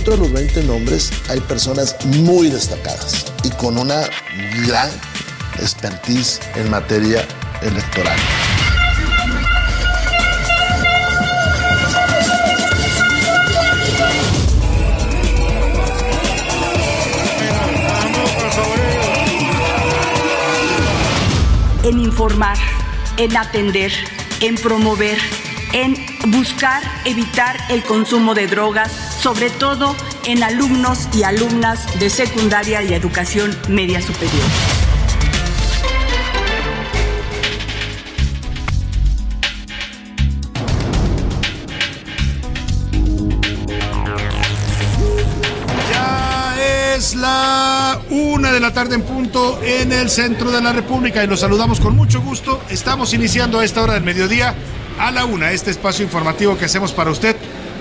Dentro de los 20 nombres hay personas muy destacadas y con una gran expertise en materia electoral. en informar, en atender, en promover, en buscar evitar el consumo de drogas, sobre todo en alumnos y alumnas de secundaria y educación media superior. La una de la tarde en punto en el centro de la República y los saludamos con mucho gusto. Estamos iniciando a esta hora del mediodía a la una este espacio informativo que hacemos para usted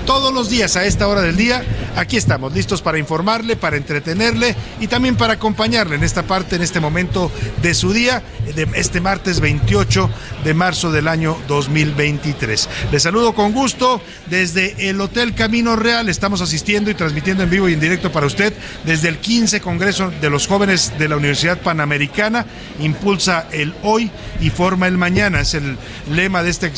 todos los días a esta hora del día. Aquí estamos listos para informarle, para entretenerle y también para acompañarle en esta parte, en este momento de su día, de este martes 28 de marzo del año 2023. Le saludo con gusto desde el Hotel Camino Real. Estamos asistiendo y transmitiendo en vivo y en directo para usted desde el 15 Congreso de los Jóvenes de la Universidad Panamericana. Impulsa el hoy y forma el mañana. Es el lema de este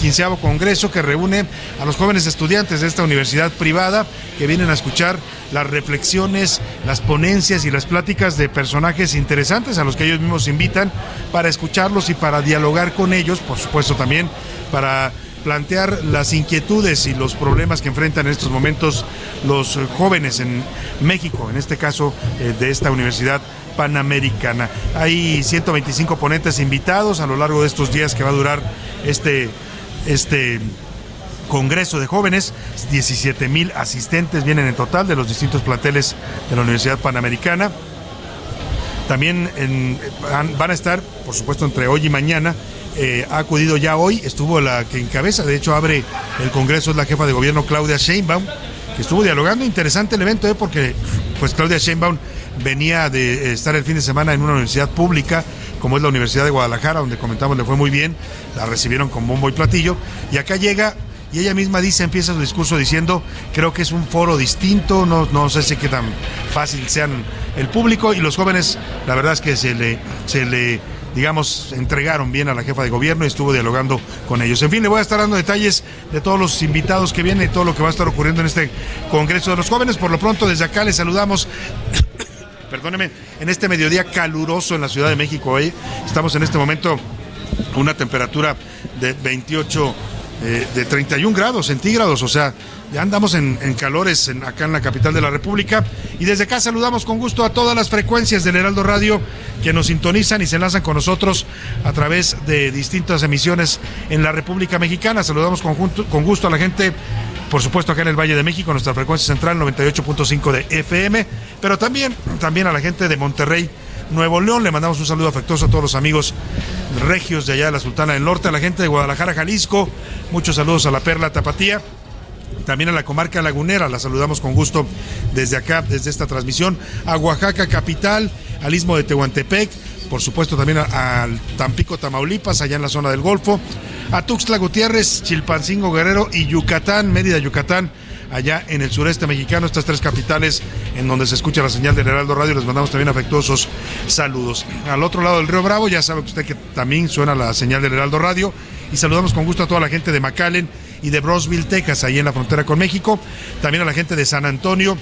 quinceavo Congreso que reúne a los jóvenes estudiantes de esta universidad privada que vienen a escuchar las reflexiones, las ponencias y las pláticas de personajes interesantes a los que ellos mismos invitan para escucharlos y para dialogar con ellos, por supuesto también para plantear las inquietudes y los problemas que enfrentan en estos momentos los jóvenes en México, en este caso eh, de esta universidad panamericana. Hay 125 ponentes invitados a lo largo de estos días que va a durar este, este Congreso de Jóvenes, 17 mil asistentes vienen en total de los distintos planteles de la Universidad Panamericana. También van a estar, por supuesto, entre hoy y mañana. Eh, ha acudido ya hoy, estuvo la que encabeza, de hecho abre el Congreso, es la jefa de gobierno Claudia Sheinbaum, que estuvo dialogando. Interesante el evento, ¿eh? porque pues Claudia Sheinbaum venía de estar el fin de semana en una universidad pública, como es la Universidad de Guadalajara, donde comentamos le fue muy bien, la recibieron con bombo y platillo, y acá llega y ella misma dice, empieza su discurso diciendo, creo que es un foro distinto, no, no sé si qué tan fácil sean el público y los jóvenes, la verdad es que se le, se le digamos, entregaron bien a la jefa de gobierno y estuvo dialogando con ellos. En fin, le voy a estar dando detalles de todos los invitados que vienen y todo lo que va a estar ocurriendo en este Congreso de los Jóvenes. Por lo pronto, desde acá les saludamos. Perdóneme, en este mediodía caluroso en la Ciudad de México hoy. Estamos en este momento una temperatura de 28 eh, de 31 grados centígrados, o sea, ya andamos en, calores acá en la capital de la República. Y desde acá saludamos con gusto a todas las frecuencias del Heraldo Radio que nos sintonizan y se enlazan con nosotros a través de distintas emisiones en la República Mexicana. Saludamos con, con gusto a la gente por supuesto acá en el Valle de México, nuestra frecuencia central 98.5 de FM, pero también, también a la gente de Monterrey Nuevo León. Le mandamos un saludo afectuoso a todos los amigos regios de allá de la Sultana del Norte, a la gente de Guadalajara, Jalisco. Muchos saludos a la Perla Tapatía. También a la comarca lagunera, la saludamos con gusto desde acá, desde esta transmisión. A Oaxaca capital, al istmo de Tehuantepec, por supuesto también al Tampico, Tamaulipas, allá en la zona del Golfo. A Tuxtla Gutiérrez, Chilpancingo Guerrero y Yucatán, Mérida, Yucatán allá en el sureste mexicano, estas tres capitales en donde se escucha la señal del Heraldo Radio. Les mandamos también afectuosos saludos. Al otro lado del Río Bravo, ya sabe usted que también suena la señal del Heraldo Radio. Y saludamos con gusto a toda la gente de McAllen y de Brosville, Texas, ahí en la frontera con México. También a la gente de San Antonio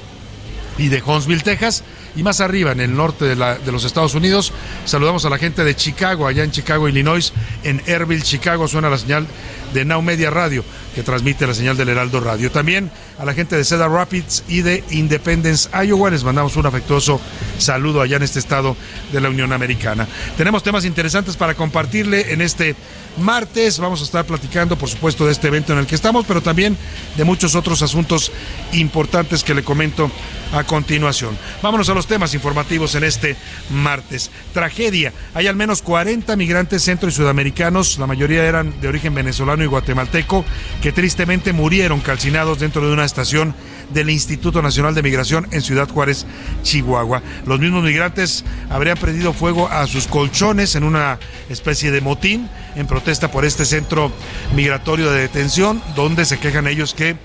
y de Huntsville, Texas. Y más arriba, en el norte de, de, los Estados Unidos, saludamos a la gente de Chicago, allá en Chicago, Illinois, en Airville, Chicago, suena la señal de Now Media Radio, que transmite la señal del Heraldo Radio. También a la gente de Cedar Rapids y de Independence, Iowa, les mandamos un afectuoso saludo allá en este estado de la Unión Americana. Tenemos temas interesantes para compartirle en este martes. Vamos a estar platicando, por supuesto, de este evento en el que estamos, pero también de muchos otros asuntos importantes que le comento a continuación. Vámonos a los temas informativos en este martes. Tragedia. Hay al menos 40 migrantes centro y sudamericanos, la mayoría eran de origen venezolano y guatemalteco, que tristemente murieron calcinados dentro de una estación del Instituto Nacional de Migración en Ciudad Juárez, Chihuahua. Los mismos migrantes habrían prendido fuego a sus colchones en una especie de motín en protesta por este centro migratorio de detención, donde se quejan ellos que,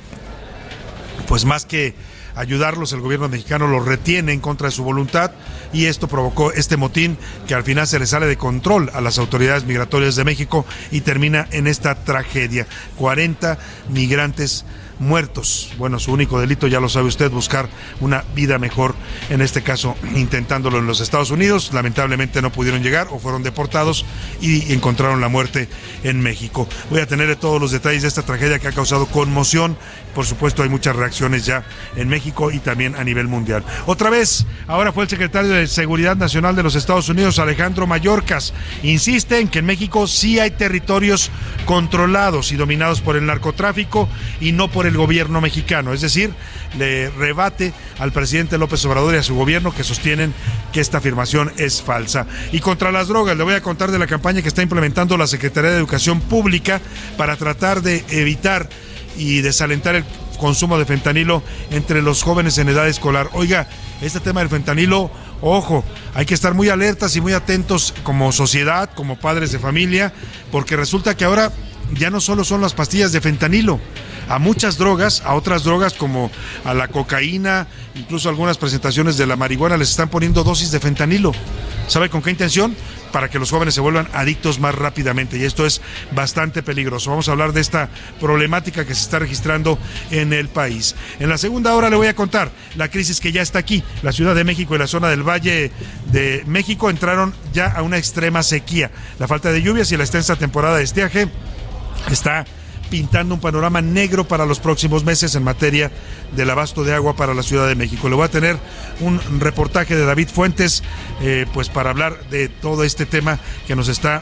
pues más que ayudarlos, el gobierno mexicano los retiene en contra de su voluntad y esto provocó este motín que al final se le sale de control a las autoridades migratorias de México y termina en esta tragedia. 40 migrantes muertos. Bueno, su único delito, ya lo sabe usted, buscar una vida mejor, en este caso intentándolo en los Estados Unidos. Lamentablemente no pudieron llegar o fueron deportados y encontraron la muerte en México. Voy a tener todos los detalles de esta tragedia que ha causado conmoción. Por supuesto, hay muchas reacciones ya en México y también a nivel mundial. Otra vez, ahora fue el secretario de Seguridad Nacional de los Estados Unidos, Alejandro Mayorkas, insiste en que en México sí hay territorios controlados y dominados por el narcotráfico y no por el gobierno mexicano. Es decir, le rebate al presidente López Obrador y a su gobierno que sostienen que esta afirmación es falsa. Y contra las drogas, le voy a contar de la campaña que está implementando la Secretaría de Educación Pública para tratar de evitar y desalentar el consumo de fentanilo entre los jóvenes en edad escolar. Oiga, este tema del fentanilo, ojo, hay que estar muy alertas y muy atentos como sociedad, como padres de familia, porque resulta que ahora ya no solo son las pastillas de fentanilo, a muchas drogas, a otras drogas como a la cocaína, incluso algunas presentaciones de la marihuana les están poniendo dosis de fentanilo. ¿Sabe con qué intención? Para que los jóvenes se vuelvan adictos más rápidamente y esto es bastante peligroso. Vamos a hablar de esta problemática que se está registrando en el país. En la segunda hora le voy a contar la crisis que ya está aquí. La Ciudad de México y la zona del Valle de México entraron ya a una extrema sequía. La falta de lluvias y la extensa temporada de estiaje está pintando un panorama negro para los próximos meses en materia del abasto de agua para la Ciudad de México. Le voy a tener un reportaje de David Fuentes, eh, pues para hablar de todo este tema que nos está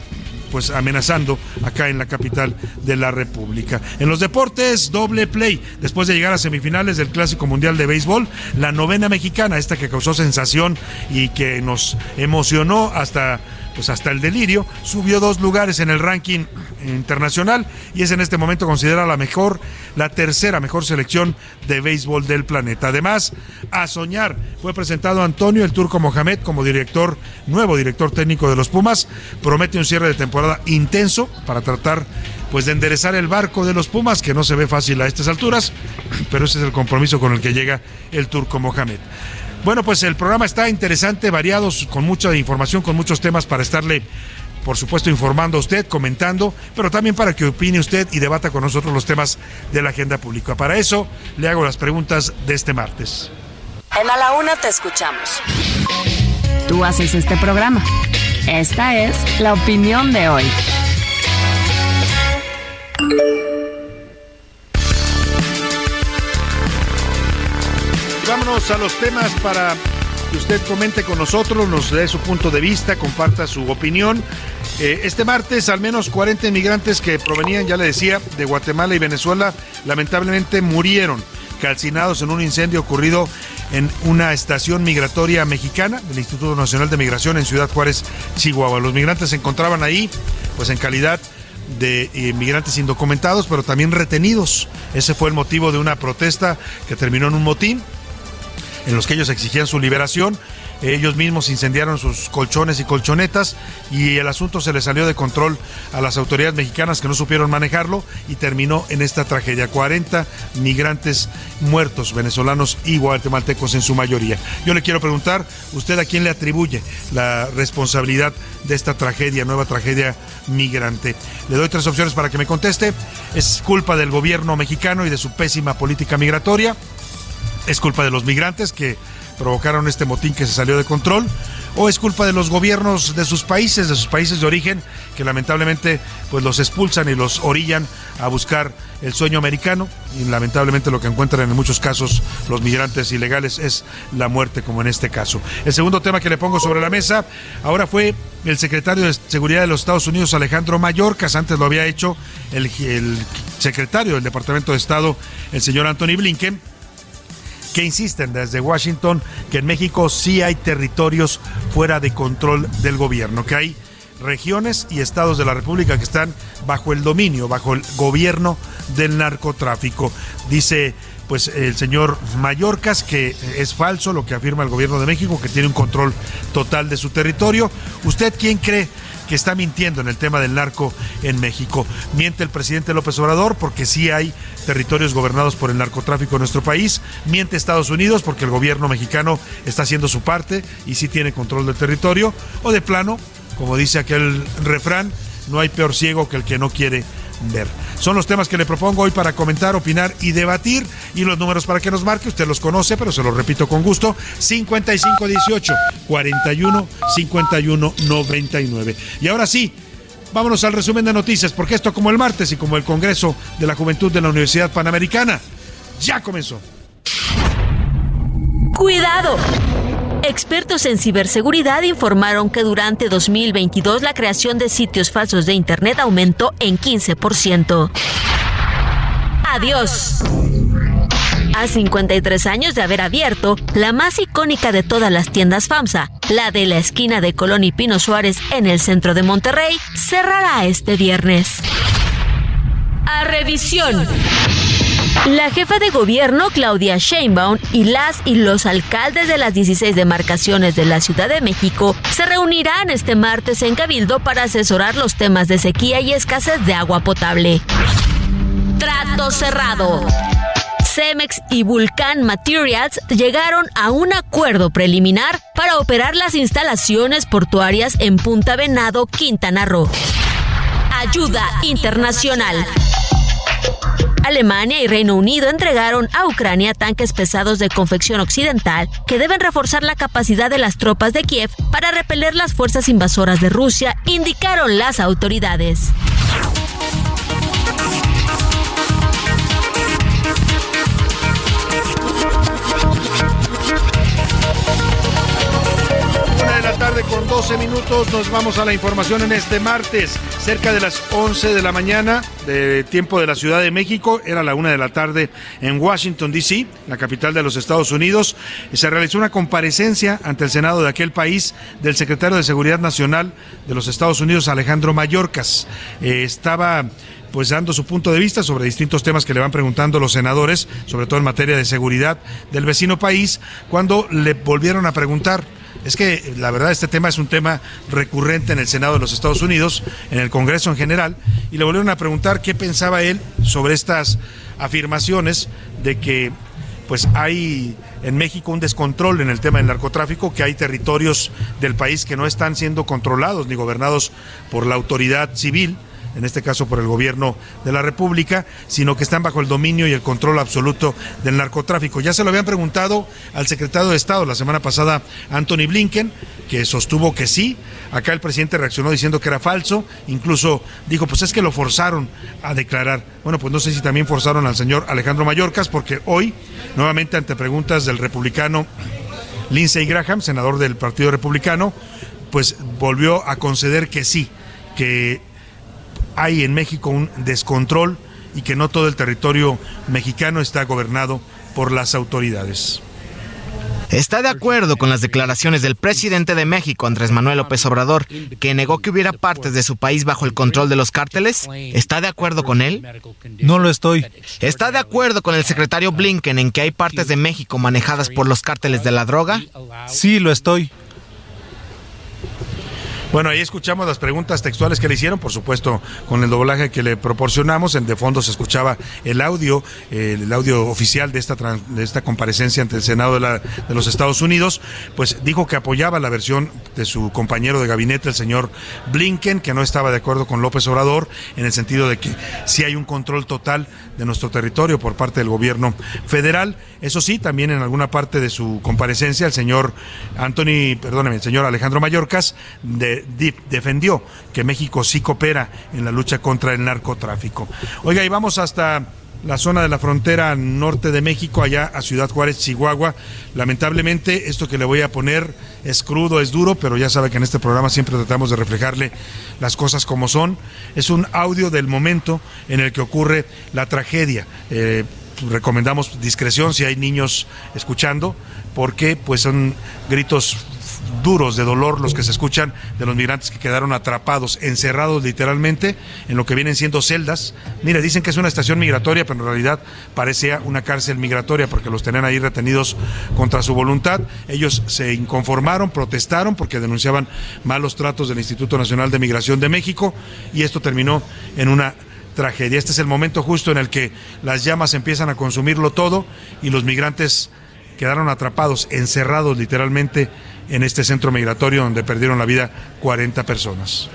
pues amenazando acá en la capital de la República. En los deportes, doble play. Después de llegar a semifinales del Clásico Mundial de Béisbol, la novena mexicana, esta que causó sensación y que nos emocionó hasta pues hasta el delirio, subió dos lugares en el ranking internacional y es en este momento considerada la mejor, la tercera mejor selección de béisbol del planeta. Además, a soñar, fue presentado Antonio el Turco Mohamed como director, nuevo director técnico de los Pumas, promete un cierre de temporada intenso para tratar pues de enderezar el barco de los Pumas, que no se ve fácil a estas alturas, pero ese es el compromiso con el que llega el Turco Mohamed. Bueno, pues el programa está interesante, variado, con mucha información, con muchos temas para estarle, por supuesto, informando a usted, comentando, pero también para que opine usted y debata con nosotros los temas de la agenda pública. Para eso le hago las preguntas de este martes. En A la Una te escuchamos. Tú haces este programa. Esta es la opinión de hoy. Vámonos a los temas para que usted comente con nosotros, nos dé su punto de vista, comparta su opinión. Eh, este martes, al menos 40 inmigrantes que provenían, ya le decía, de Guatemala y Venezuela, lamentablemente murieron calcinados en un incendio ocurrido en una estación migratoria mexicana del Instituto Nacional de Migración en Ciudad Juárez, Chihuahua. Los migrantes se encontraban ahí, pues en calidad de inmigrantes indocumentados, pero también retenidos. Ese fue el motivo de una protesta que terminó en un motín en los que ellos exigían su liberación. Ellos mismos incendiaron sus colchones y colchonetas y el asunto se le salió de control a las autoridades mexicanas que no supieron manejarlo y terminó en esta tragedia. 40 migrantes muertos, venezolanos y guatemaltecos en su mayoría. Yo le quiero preguntar, ¿usted a quién le atribuye la responsabilidad de esta tragedia, nueva tragedia migrante? Le doy tres opciones para que me conteste. Es culpa del gobierno mexicano y de su pésima política migratoria. Es culpa de los migrantes que provocaron este motín que se salió de control o es culpa de los gobiernos de sus países, de sus países de origen, que lamentablemente pues los expulsan y los orillan a buscar el sueño americano y lamentablemente lo que encuentran en muchos casos los migrantes ilegales es la muerte como en este caso. El segundo tema que le pongo sobre la mesa ahora fue el secretario de Seguridad de los Estados Unidos Alejandro Mayorkas, antes lo había hecho el, el secretario del Departamento de Estado, el señor Anthony Blinken que insisten desde Washington que en México sí hay territorios fuera de control del gobierno, que hay regiones y estados de la República que están bajo el dominio, bajo el gobierno del narcotráfico. Dice pues el señor Mallorcas que es falso lo que afirma el gobierno de México, que tiene un control total de su territorio. ¿Usted quién cree que está mintiendo en el tema del narco en México. Miente el presidente López Obrador porque sí hay territorios gobernados por el narcotráfico en nuestro país. Miente Estados Unidos porque el gobierno mexicano está haciendo su parte y sí tiene control del territorio. O de plano, como dice aquel refrán, no hay peor ciego que el que no quiere Son los temas que le propongo hoy para comentar, opinar y debatir. Y los números para que nos marque, usted los conoce, pero se los repito con gusto: 5518 41 51 99. Y ahora sí. Vámonos al resumen de noticias, porque esto como el martes y como el Congreso de la Juventud de la Universidad Panamericana, ya comenzó. Cuidado. Expertos en ciberseguridad informaron que durante 2022 la creación de sitios falsos de Internet aumentó en 15%. Adiós. A 53 años de haber abierto, la más icónica de todas las tiendas FAMSA, la de la esquina de Colón y Pino Suárez en el centro de Monterrey, cerrará este viernes. A revisión. La jefa de gobierno, Claudia Sheinbaum, y las y los alcaldes de las 16 demarcaciones de la Ciudad de México se reunirán este martes en Cabildo para asesorar los temas de sequía y escasez de agua potable. Trato cerrado. Cemex y Vulcan Materials llegaron a un acuerdo preliminar para operar las instalaciones portuarias en Punta Venado, Quintana Roo. Ayuda internacional. Alemania y Reino Unido entregaron a Ucrania tanques pesados de confección occidental que deben reforzar la capacidad de las tropas de Kiev para repeler las fuerzas invasoras de Rusia, indicaron las autoridades. Con 12 minutos nos vamos a la información en este martes, cerca de las 11 de la mañana de tiempo de la Ciudad de México, era la una de la tarde en Washington, D.C., la capital de los Estados Unidos, se realizó una comparecencia ante el Senado de aquel país del secretario de Seguridad Nacional de los Estados Unidos, Alejandro Mayorkas. Eh, estaba pues dando su punto de vista sobre distintos temas que le van preguntando los senadores, sobre todo en materia de seguridad del vecino país, cuando le volvieron a preguntar es que la verdad este tema es un tema recurrente en el Senado de los Estados Unidos, en el Congreso en general, y le volvieron a preguntar qué pensaba él sobre estas afirmaciones de que pues hay en México un descontrol en el tema del narcotráfico, que hay territorios del país que no están siendo controlados ni gobernados por la autoridad civil en este caso por el gobierno de la República, sino que están bajo el dominio y el control absoluto del narcotráfico. Ya se lo habían preguntado al secretario de Estado la semana pasada, Anthony Blinken, que sostuvo que sí. Acá el presidente reaccionó diciendo que era falso, incluso dijo, pues es que lo forzaron a declarar. Bueno, pues no sé si también forzaron al señor Alejandro Mayorkas, porque hoy, nuevamente ante preguntas del republicano Lindsey Graham, senador del Partido Republicano, pues volvió a conceder que sí, que hay en México un descontrol y que no todo el territorio mexicano está gobernado por las autoridades. ¿Está de acuerdo con las declaraciones del presidente de México, Andrés Manuel López Obrador, que negó que hubiera partes de su país bajo el control de los cárteles? ¿Está de acuerdo con él? No lo estoy. ¿Está de acuerdo con el secretario Blinken en que hay partes de México manejadas por los cárteles de la droga? Sí, lo estoy. Bueno, ahí escuchamos las preguntas textuales que le hicieron, por supuesto, con el doblaje que le proporcionamos. En de fondo se escuchaba el audio, el audio oficial de esta, de esta comparecencia ante el Senado de, la, de, los Estados Unidos. Pues dijo que apoyaba la versión de su compañero de gabinete, el señor Blinken, que no estaba de acuerdo con López Obrador, en el sentido de que sí hay un control total de nuestro territorio por parte del gobierno federal. Eso sí, también en alguna parte de su comparecencia, el señor Anthony, perdóneme, el señor Alejandro Mayorkas, de, defendió que México sí coopera en la lucha contra el narcotráfico. Oiga, y vamos hasta la zona de la frontera norte de México, allá a Ciudad Juárez, Chihuahua. Lamentablemente, esto que le voy a poner es crudo, es duro, pero ya sabe que en este programa siempre tratamos de reflejarle las cosas como son. Es un audio del momento en el que ocurre la tragedia. Eh, recomendamos discreción si hay niños escuchando, porque pues son gritos duros de dolor los que se escuchan de los migrantes que quedaron atrapados, encerrados literalmente en lo que vienen siendo celdas. Mire, dicen que es una estación migratoria, pero en realidad parecía una cárcel migratoria porque los tenían ahí retenidos contra su voluntad. Ellos se inconformaron, protestaron porque denunciaban malos tratos del Instituto Nacional de Migración de México y esto terminó en una tragedia. Este es el momento justo en el que las llamas empiezan a consumirlo todo y los migrantes quedaron atrapados, encerrados literalmente en este centro migratorio donde perdieron la vida 40 personas.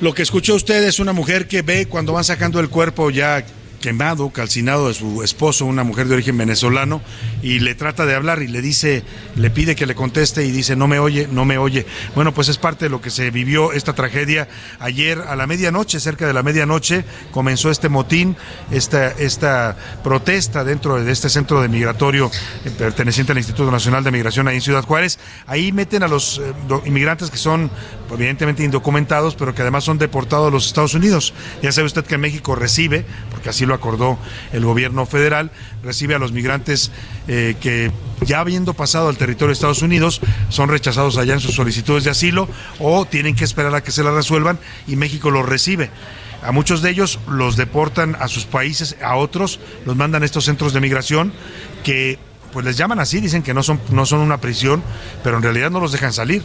Lo que escuchó usted es una mujer que ve cuando van sacando el cuerpo ya quemado, calcinado de su esposo, una mujer de origen venezolano, y le trata de hablar y le dice, le pide que le conteste y dice, no me oye, no me oye. Bueno, pues es parte de lo que se vivió esta tragedia ayer a la medianoche, cerca de la medianoche, comenzó este motín, esta, esta protesta dentro de este centro de migratorio eh, perteneciente al Instituto Nacional de Migración ahí en Ciudad Juárez. Ahí meten a los eh, inmigrantes que son evidentemente indocumentados, pero que además son deportados a los Estados Unidos. Ya sabe usted que México recibe, porque así lo acordó el gobierno federal, recibe a los migrantes eh, que ya habiendo pasado al territorio de Estados Unidos son rechazados allá en sus solicitudes de asilo o tienen que esperar a que se las resuelvan y México los recibe. A muchos de ellos los deportan a sus países, a otros los mandan a estos centros de migración que pues les llaman así, dicen que no son, no son una prisión, pero en realidad no los dejan salir.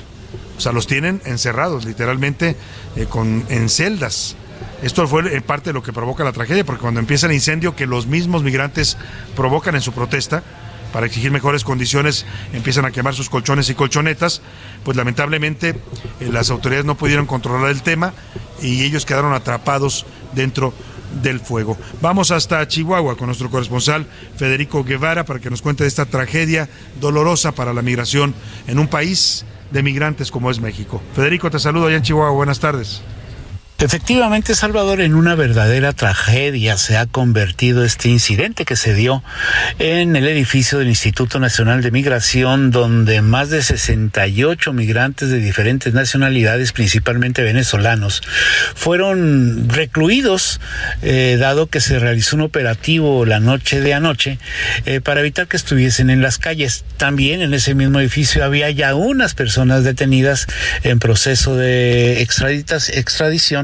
O sea, los tienen encerrados, literalmente, eh, con, en celdas. Esto fue parte de lo que provoca la tragedia, porque cuando empieza el incendio que los mismos migrantes provocan en su protesta, para exigir mejores condiciones, empiezan a quemar sus colchones y colchonetas, pues lamentablemente eh, las autoridades no pudieron controlar el tema y ellos quedaron atrapados dentro del fuego. Vamos hasta Chihuahua con nuestro corresponsal Federico Guevara para que nos cuente de esta tragedia dolorosa para la migración en un país de migrantes como es México. Federico, te saludo allá en Chihuahua. Buenas tardes. Efectivamente, Salvador, en una verdadera tragedia se ha convertido este incidente que se dio en el edificio del Instituto Nacional de Migración, donde más de 68 migrantes de diferentes nacionalidades, principalmente venezolanos, fueron recluidos, eh, dado que se realizó un operativo la noche de anoche eh, para evitar que estuviesen en las calles. También en ese mismo edificio había ya unas personas detenidas en proceso de extradición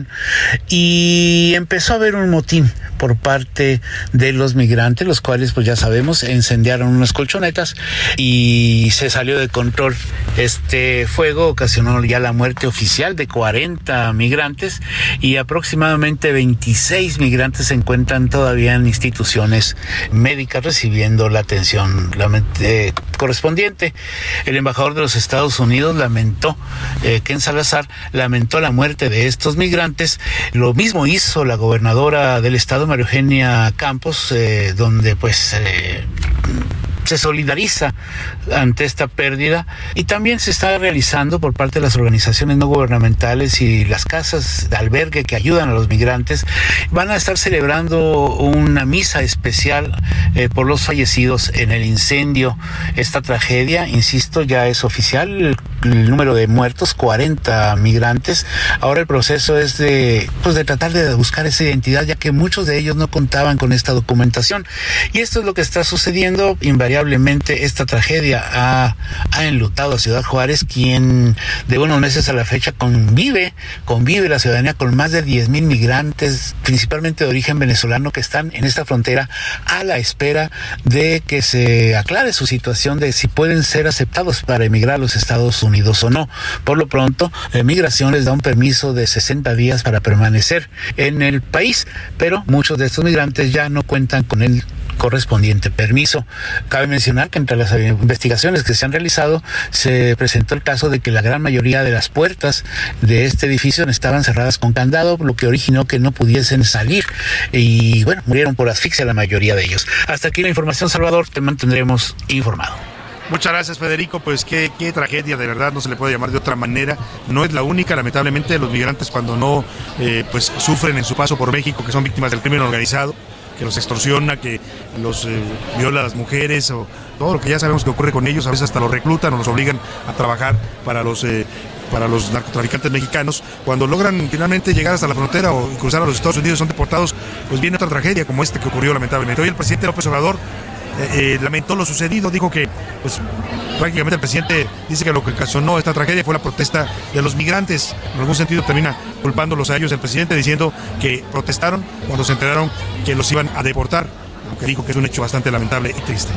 y empezó a haber un motín por parte de los migrantes, los cuales pues ya sabemos incendiaron unas colchonetas y se salió de control este fuego, ocasionó ya la muerte oficial de 40 migrantes y aproximadamente 26 migrantes se encuentran todavía en instituciones médicas recibiendo la atención eh, correspondiente. El embajador de los Estados Unidos lamentó, eh, Ken Salazar, lamentó la muerte de estos migrantes. Lo mismo hizo la gobernadora del estado, María Eugenia Campos, eh, donde pues se solidariza ante esta pérdida y también se está realizando por parte de las organizaciones no gubernamentales y las casas de albergue que ayudan a los migrantes van a estar celebrando una misa especial eh, por los fallecidos en el incendio. Esta tragedia, insisto, ya es oficial, el, el, número de muertos, 40 migrantes. Ahora el proceso es de, pues de tratar de buscar esa identidad, ya que muchos de ellos no contaban con esta documentación. Y esto es lo que está sucediendo. Invariablemente esta tragedia ha, ha enlutado a Ciudad Juárez, quien de unos meses a la fecha convive, convive la ciudadanía con más de 10 mil migrantes, principalmente de origen venezolano, que están en esta frontera a la espera de que se aclare su situación de si pueden ser aceptados para emigrar a los Estados Unidos o no. Por lo pronto, eh, Migración les da un permiso de 60 días para permanecer en el país, pero muchos de estos migrantes ya no cuentan con el correspondiente permiso. Cabe mencionar que entre las investigaciones que se han realizado se presentó el caso de que la gran mayoría de las puertas de este edificio estaban cerradas con candado, lo que originó que no pudiesen salir y bueno, murieron por asfixia la mayoría de ellos. Hasta aquí la información, Salvador, te mantendremos informado. Muchas gracias, Federico. Pues qué, tragedia, de verdad, no se le puede llamar de otra manera. No es la única, lamentablemente, los migrantes cuando no eh, pues sufren en su paso por México, que son víctimas del crimen organizado, que los extorsiona, que los eh, viola a las mujeres o todo lo que ya sabemos que ocurre con ellos, a veces hasta los reclutan o los obligan a trabajar para los eh, para los narcotraficantes mexicanos, cuando logran finalmente llegar hasta la frontera o cruzar a los Estados Unidos son deportados, pues viene otra tragedia como esta que ocurrió lamentablemente. Hoy el presidente López Obrador eh, eh, lamentó lo sucedido, dijo que pues, prácticamente el presidente dice que lo que ocasionó esta tragedia fue la protesta de los migrantes. En algún sentido termina culpándolos a ellos el presidente diciendo que protestaron cuando se enteraron que los iban a deportar, aunque dijo que es un hecho bastante lamentable y triste.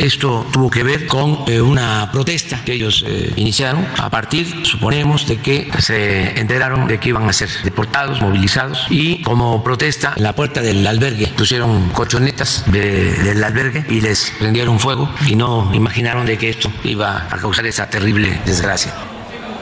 Esto tuvo que ver con eh, una protesta que ellos eh, iniciaron a partir, suponemos, de que se enteraron de que iban a ser deportados, movilizados y como protesta en la puerta del albergue pusieron cochonetas de, del albergue y les prendieron fuego y no imaginaron de que esto iba a causar esa terrible desgracia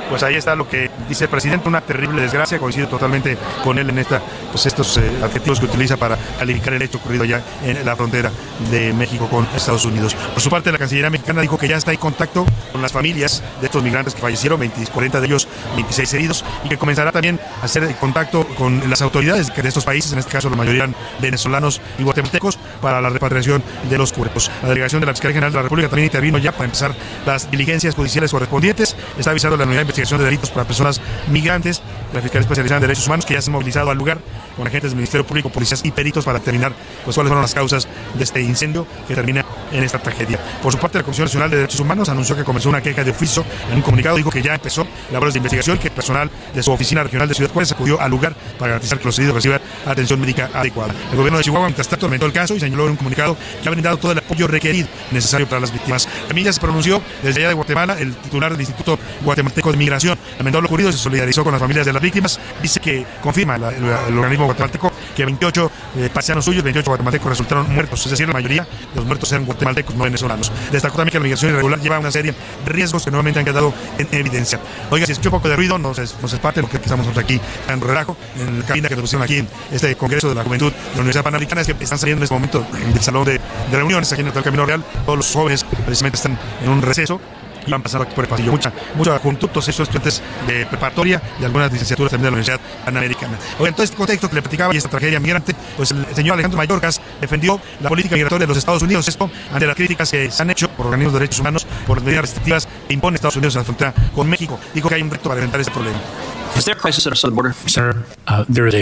pues ahí está lo que dice el presidente, una terrible desgracia, coincide totalmente con él en esta, pues estos eh, adjetivos que utiliza para calificar el hecho ocurrido ya en la frontera de México con Estados Unidos. Por su parte, la Cancillería mexicana dijo que ya está en contacto con las familias de estos migrantes que fallecieron, 20, 40 de ellos, 26 heridos, y que comenzará también a hacer contacto con las autoridades de estos países, en este caso la mayoría venezolanos y guatemaltecos, para la repatriación de los cuerpos. La delegación de la Fiscalía General de la República también intervino ya para empezar las diligencias judiciales correspondientes. Está avisando la unidad de investigación de delitos para personas migrantes, la Fiscalía Especializada en Derechos Humanos, que ya se ha movilizado al lugar con agentes del Ministerio Público, policías y peritos para determinar pues, cuáles fueron las causas de este incendio que termina en esta tragedia. Por su parte, la Comisión Nacional de Derechos Humanos anunció que comenzó una queja de oficio. En un comunicado dijo que ya empezó labores de investigación, que el personal de su oficina regional de Ciudad Juárez acudió al lugar para garantizar que los heridos reciban atención médica adecuada. El gobierno de Chihuahua, mientras tanto, aumentó el caso y señaló en un comunicado que ha brindado todo el apoyo requerido necesario para las víctimas. También ya se pronunció desde allá de Guatemala el titular del Instituto Guatemalteco de Migración. Lamentó lo ocurrido y se solidarizó con las familias de las. Dice que confirma la, el, organismo guatemalteco que 28 eh, paisanos suyos, 28 guatemaltecos resultaron muertos, es decir, la mayoría de los muertos eran guatemaltecos, no venezolanos. Destacó también que la migración irregular lleva una serie de riesgos que nuevamente han quedado en evidencia. Oiga, si escucha un poco de ruido, nos, nos es parte de lo que estamos aquí en relajo, en la cabina que pusieron aquí en este Congreso de la Juventud de la Universidad Panamericana, es que están saliendo en este momento del salón de, de reuniones aquí en el Camino Real. Todos los jóvenes precisamente están en un receso y van pasando por el pasillo. Mucha, muchos juntutos, esos estudiantes de preparatoria y algunas licenciaturas también de la Universidad Panamericana. En todo este contexto que le platicaba y esta tragedia migrante, pues el señor Alejandro Mayorkas defendió la política migratoria de los Estados Unidos. Ante las críticas que se han hecho por organismos de derechos humanos por medidas restrictivas impone Estados Unidos en la frontera con México. Dijo que hay un reto para enfrentar este problema.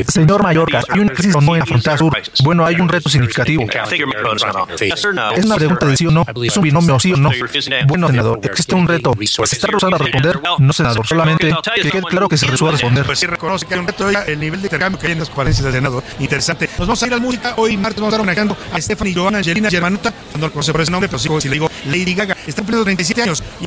Señor Mallorca, ¿hay una crisis en la frontera sur? Bueno, hay un reto significativo. Es una pregunta de sí o no. Es un binomio sí o no. Bueno, senador, existe un reto. ¿Está rehusando a responder? No, senador, solamente que quede claro que se rehusó a responder. Pues sí reconoce que hay un reto el nivel de intercambio que hay en las conferencias del Senado. Interesante. Nos vamos a ir a la música. Hoy martes vamos a estar homenajeando a Stephanie Johanna Angelina Germanuta. No lo conoce por ese nombre, pero sigo si le digo Lady Gaga. Está cumpliendo 37 años y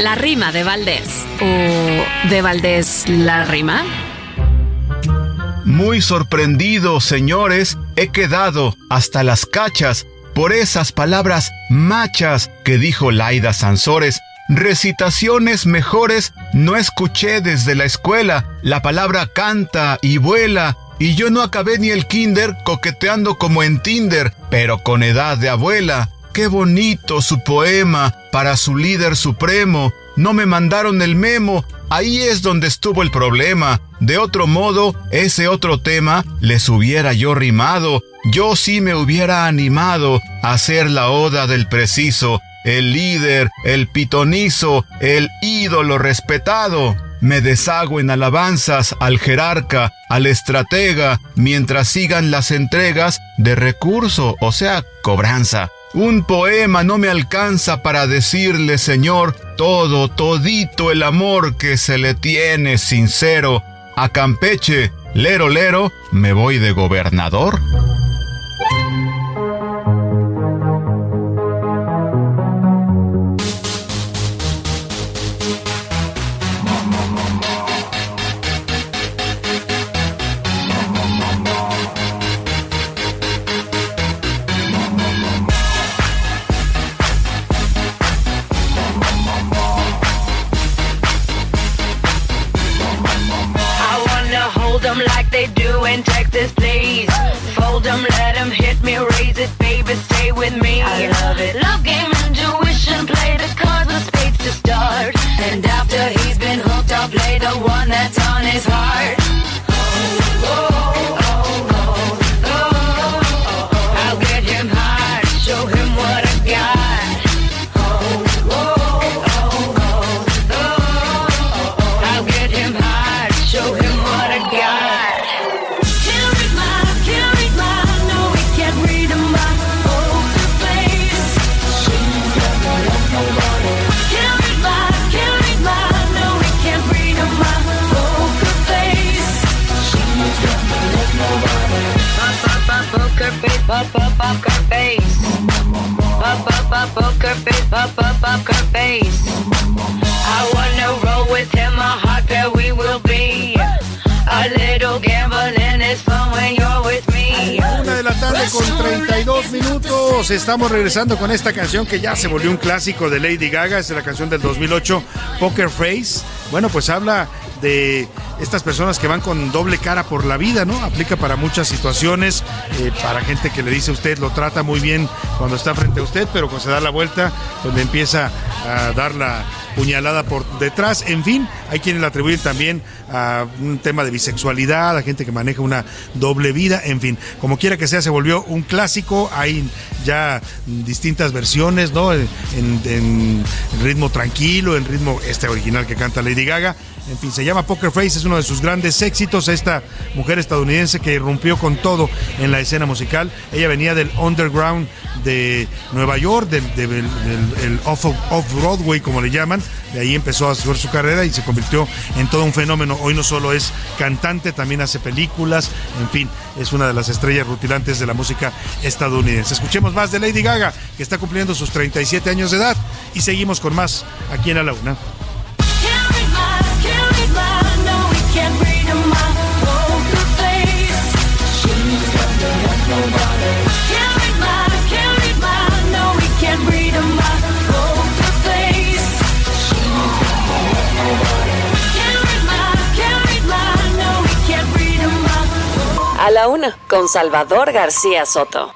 La rima de Valdés. ¿O de Valdés la rima? Muy sorprendido, señores, he quedado hasta las cachas por esas palabras machas que dijo Laida Sansores. Recitaciones mejores no escuché desde la escuela. La palabra canta y vuela. Y yo no acabé ni el kinder coqueteando como en Tinder, pero con edad de abuela. Qué bonito su poema para su líder supremo. No me mandaron el memo. Ahí es donde estuvo el problema. De otro modo, ese otro tema les hubiera yo rimado. Yo sí me hubiera animado a hacer la oda del preciso, el líder, el pitonizo, el ídolo respetado. Me deshago en alabanzas al jerarca, al estratega, mientras sigan las entregas de recurso, o sea, cobranza. Un poema no me alcanza para decirle, Señor, todo, todito el amor que se le tiene sincero. A Campeche, lero, lero, me voy de gobernador. his heart. up, up, up, Kurt 7 con 32 minutos. Estamos regresando con esta canción que ya se volvió un clásico de Lady Gaga. Es la canción del 2008, Poker Face. Bueno, pues habla de estas personas que van con doble cara por la vida, ¿no? Aplica para muchas situaciones, eh, para gente que le dice a usted, lo trata muy bien cuando está frente a usted, pero cuando se da la vuelta, pues donde empieza a dar la puñalada por detrás. En fin, hay quienes la atribuyen también a un tema de bisexualidad, a gente que maneja una doble vida, en fin, como quiera que sea, se volvió un clásico. Hay ya distintas versiones, ¿no? En, en ritmo tranquilo, en ritmo este original que canta Lady Gaga. En fin, se llama Poker Face, es uno de sus grandes éxitos. Esta mujer estadounidense que irrumpió con todo en la escena musical. Ella venía del underground de Nueva York, del, off-Broadway, como le llaman. De ahí empezó a hacer su carrera y se convirtió en todo un fenómeno. Hoy no solo es cantante, también hace películas. En fin, es una de las estrellas rutilantes de la música estadounidense. Escuchemos más de Lady Gaga, que está cumpliendo sus 37 años de edad. Y seguimos con más aquí en la Una. A la una, con Salvador García Soto.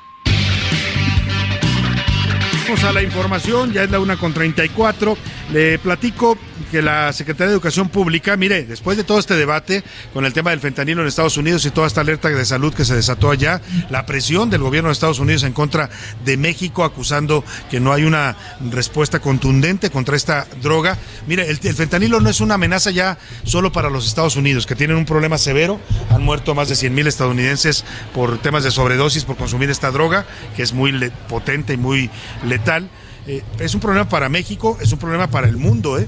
Vamos a la información, ya es la una con 34. Le platico que la Secretaría de Educación Pública, mire, después de todo este debate con el tema del fentanilo en Estados Unidos y toda esta alerta de salud que se desató allá, la presión del gobierno de Estados Unidos en contra de México acusando que no hay una respuesta contundente contra esta droga. Mire, el, fentanilo no es una amenaza ya solo para los Estados Unidos, que tienen un problema severo. Han muerto más de 100 mil estadounidenses por temas de sobredosis por consumir esta droga, que es muy potente y muy letal. Eh, es un problema para México, es un problema para el mundo, ¿eh?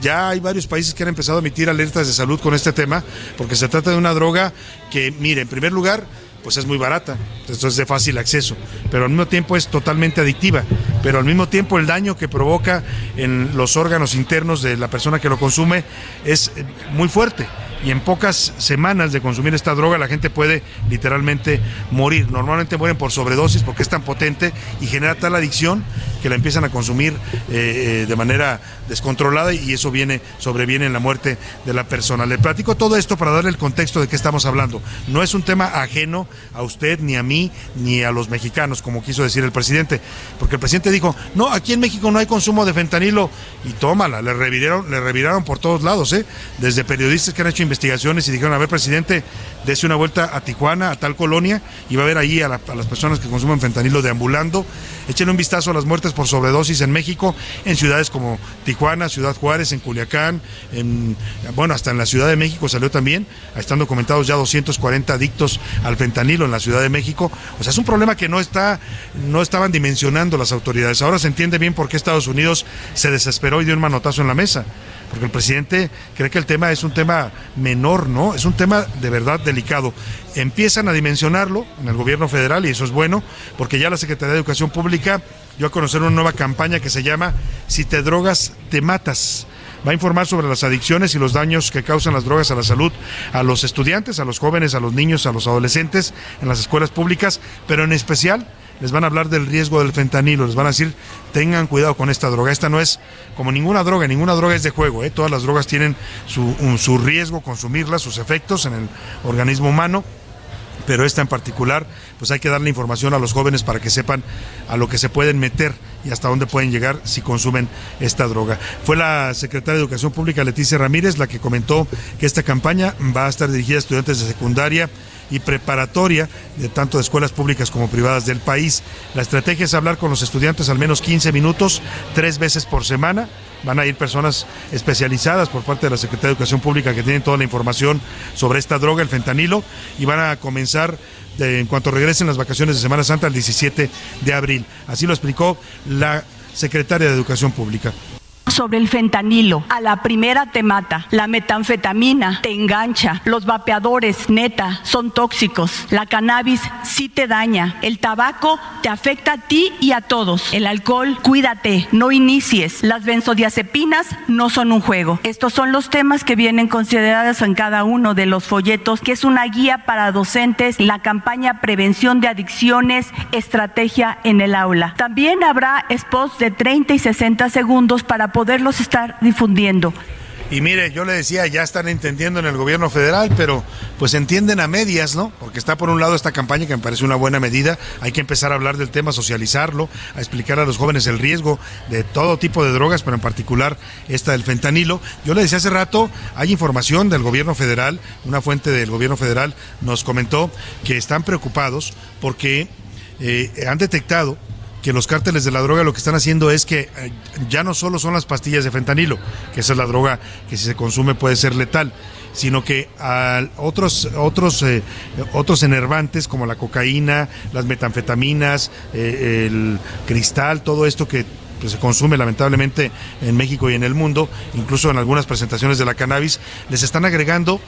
Ya hay varios países que han empezado a emitir alertas de salud con este tema, porque se trata de una droga que, mire, en primer lugar, pues es muy barata, entonces es de fácil acceso, pero al mismo tiempo es totalmente adictiva, pero al mismo tiempo el daño que provoca en los órganos internos de la persona que lo consume es eh, muy fuerte y en pocas semanas de consumir esta droga la gente puede literalmente morir. Normalmente mueren por sobredosis porque es tan potente y genera tal adicción que la empiezan a consumir eh, eh, de manera descontrolada y eso viene, sobreviene en la muerte de la persona. Le platico todo esto para darle el contexto de qué estamos hablando. No es un tema ajeno a usted, ni a mí, ni a los mexicanos, como quiso decir el presidente, porque el presidente dijo, no, aquí en México no hay consumo de fentanilo y tómala, le reviraron, le reviraron por todos lados, ¿eh? desde periodistas que han hecho investigaciones y dijeron, a ver, presidente, dése una vuelta a Tijuana, a tal colonia, y va a ver ahí a, las personas que consumen fentanilo deambulando. Échenle un vistazo a las muertes por sobredosis en México, en ciudades como Tijuana, Ciudad Juárez, en Culiacán, en, bueno, hasta en la Ciudad de México salió también, están documentados ya 240 adictos al fentanilo en la Ciudad de México. O sea, es un problema que no está, no estaban dimensionando las autoridades. Ahora se entiende bien por qué Estados Unidos se desesperó y dio un manotazo en la mesa porque el presidente cree que el tema es un tema menor, ¿no? Es un tema de verdad delicado. Empiezan a dimensionarlo en el gobierno federal y eso es bueno, porque ya la Secretaría de Educación Pública dio a conocer una nueva campaña que se llama Si te drogas, te matas va a informar sobre las adicciones y los daños que causan las drogas a la salud a los estudiantes, a los jóvenes, a los niños, a los adolescentes en las escuelas públicas, pero en especial les van a hablar del riesgo del fentanilo, les van a decir, tengan cuidado con esta droga. Esta no es como ninguna droga, ninguna droga es de juego, ¿eh? todas las drogas tienen su, su riesgo, consumirlas, sus efectos en el organismo humano pero esta en particular, pues hay que darle información a los jóvenes para que sepan a lo que se pueden meter y hasta dónde pueden llegar si consumen esta droga. Fue la secretaria de Educación Pública, Leticia Ramírez, la que comentó que esta campaña va a estar dirigida a estudiantes de secundaria y preparatoria de tanto de escuelas públicas como privadas del país. La estrategia es hablar con los estudiantes al menos 15 minutos, tres veces por semana. Van a ir personas especializadas por parte de la Secretaría de Educación Pública que tienen toda la información sobre esta droga, el fentanilo, y van a comenzar en cuanto regresen las vacaciones de Semana Santa el 17 de abril. Así lo explicó la secretaria de Educación Pública sobre el fentanilo. A la primera te mata. La metanfetamina te engancha. Los vapeadores, neta, son tóxicos. La cannabis sí te daña. El tabaco te afecta a ti y a todos. El alcohol, cuídate, no inicies. Las benzodiazepinas no son un juego. Estos son los temas que vienen considerados en cada uno de los folletos, que es una guía para docentes, la campaña Prevención de Adicciones, Estrategia en el Aula. También habrá spots de 30 y 60 segundos para estar difundiendo. Y mire, yo le decía, ya están entendiendo en el gobierno federal, pero pues entienden a medias, ¿no? Porque está por un lado esta campaña que me parece una buena medida, hay que empezar a hablar del tema, socializarlo, a explicar a los jóvenes el riesgo de todo tipo de drogas, pero en particular esta del fentanilo. Yo le decía hace rato, hay información del gobierno federal, una fuente del gobierno federal nos comentó que están preocupados porque eh, han detectado que los cárteles de la droga lo que están haciendo es que eh, ya no solo son las pastillas de fentanilo, que esa es la droga que si se consume puede ser letal, sino que a otros otros eh, otros enervantes como la cocaína, las metanfetaminas, eh, el cristal, todo esto que pues, se consume lamentablemente en México y en el mundo, incluso en algunas presentaciones de la cannabis, les están agregando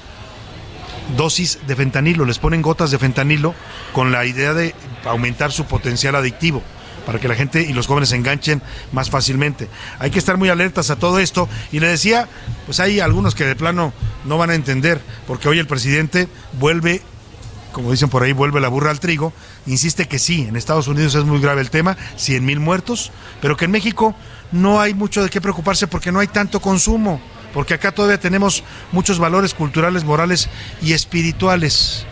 dosis de fentanilo, les ponen gotas de fentanilo con la idea de aumentar su potencial adictivo para que la gente y los jóvenes se enganchen más fácilmente. Hay que estar muy alertas a todo esto y le decía, pues hay algunos que de plano no van a entender, porque hoy el presidente vuelve como dicen por ahí, vuelve la burra al trigo, insiste que sí, en Estados Unidos es muy grave el tema, 100 mil muertos, pero que en México no hay mucho de qué preocuparse porque no hay tanto consumo, porque acá todavía tenemos muchos valores culturales, morales y espirituales.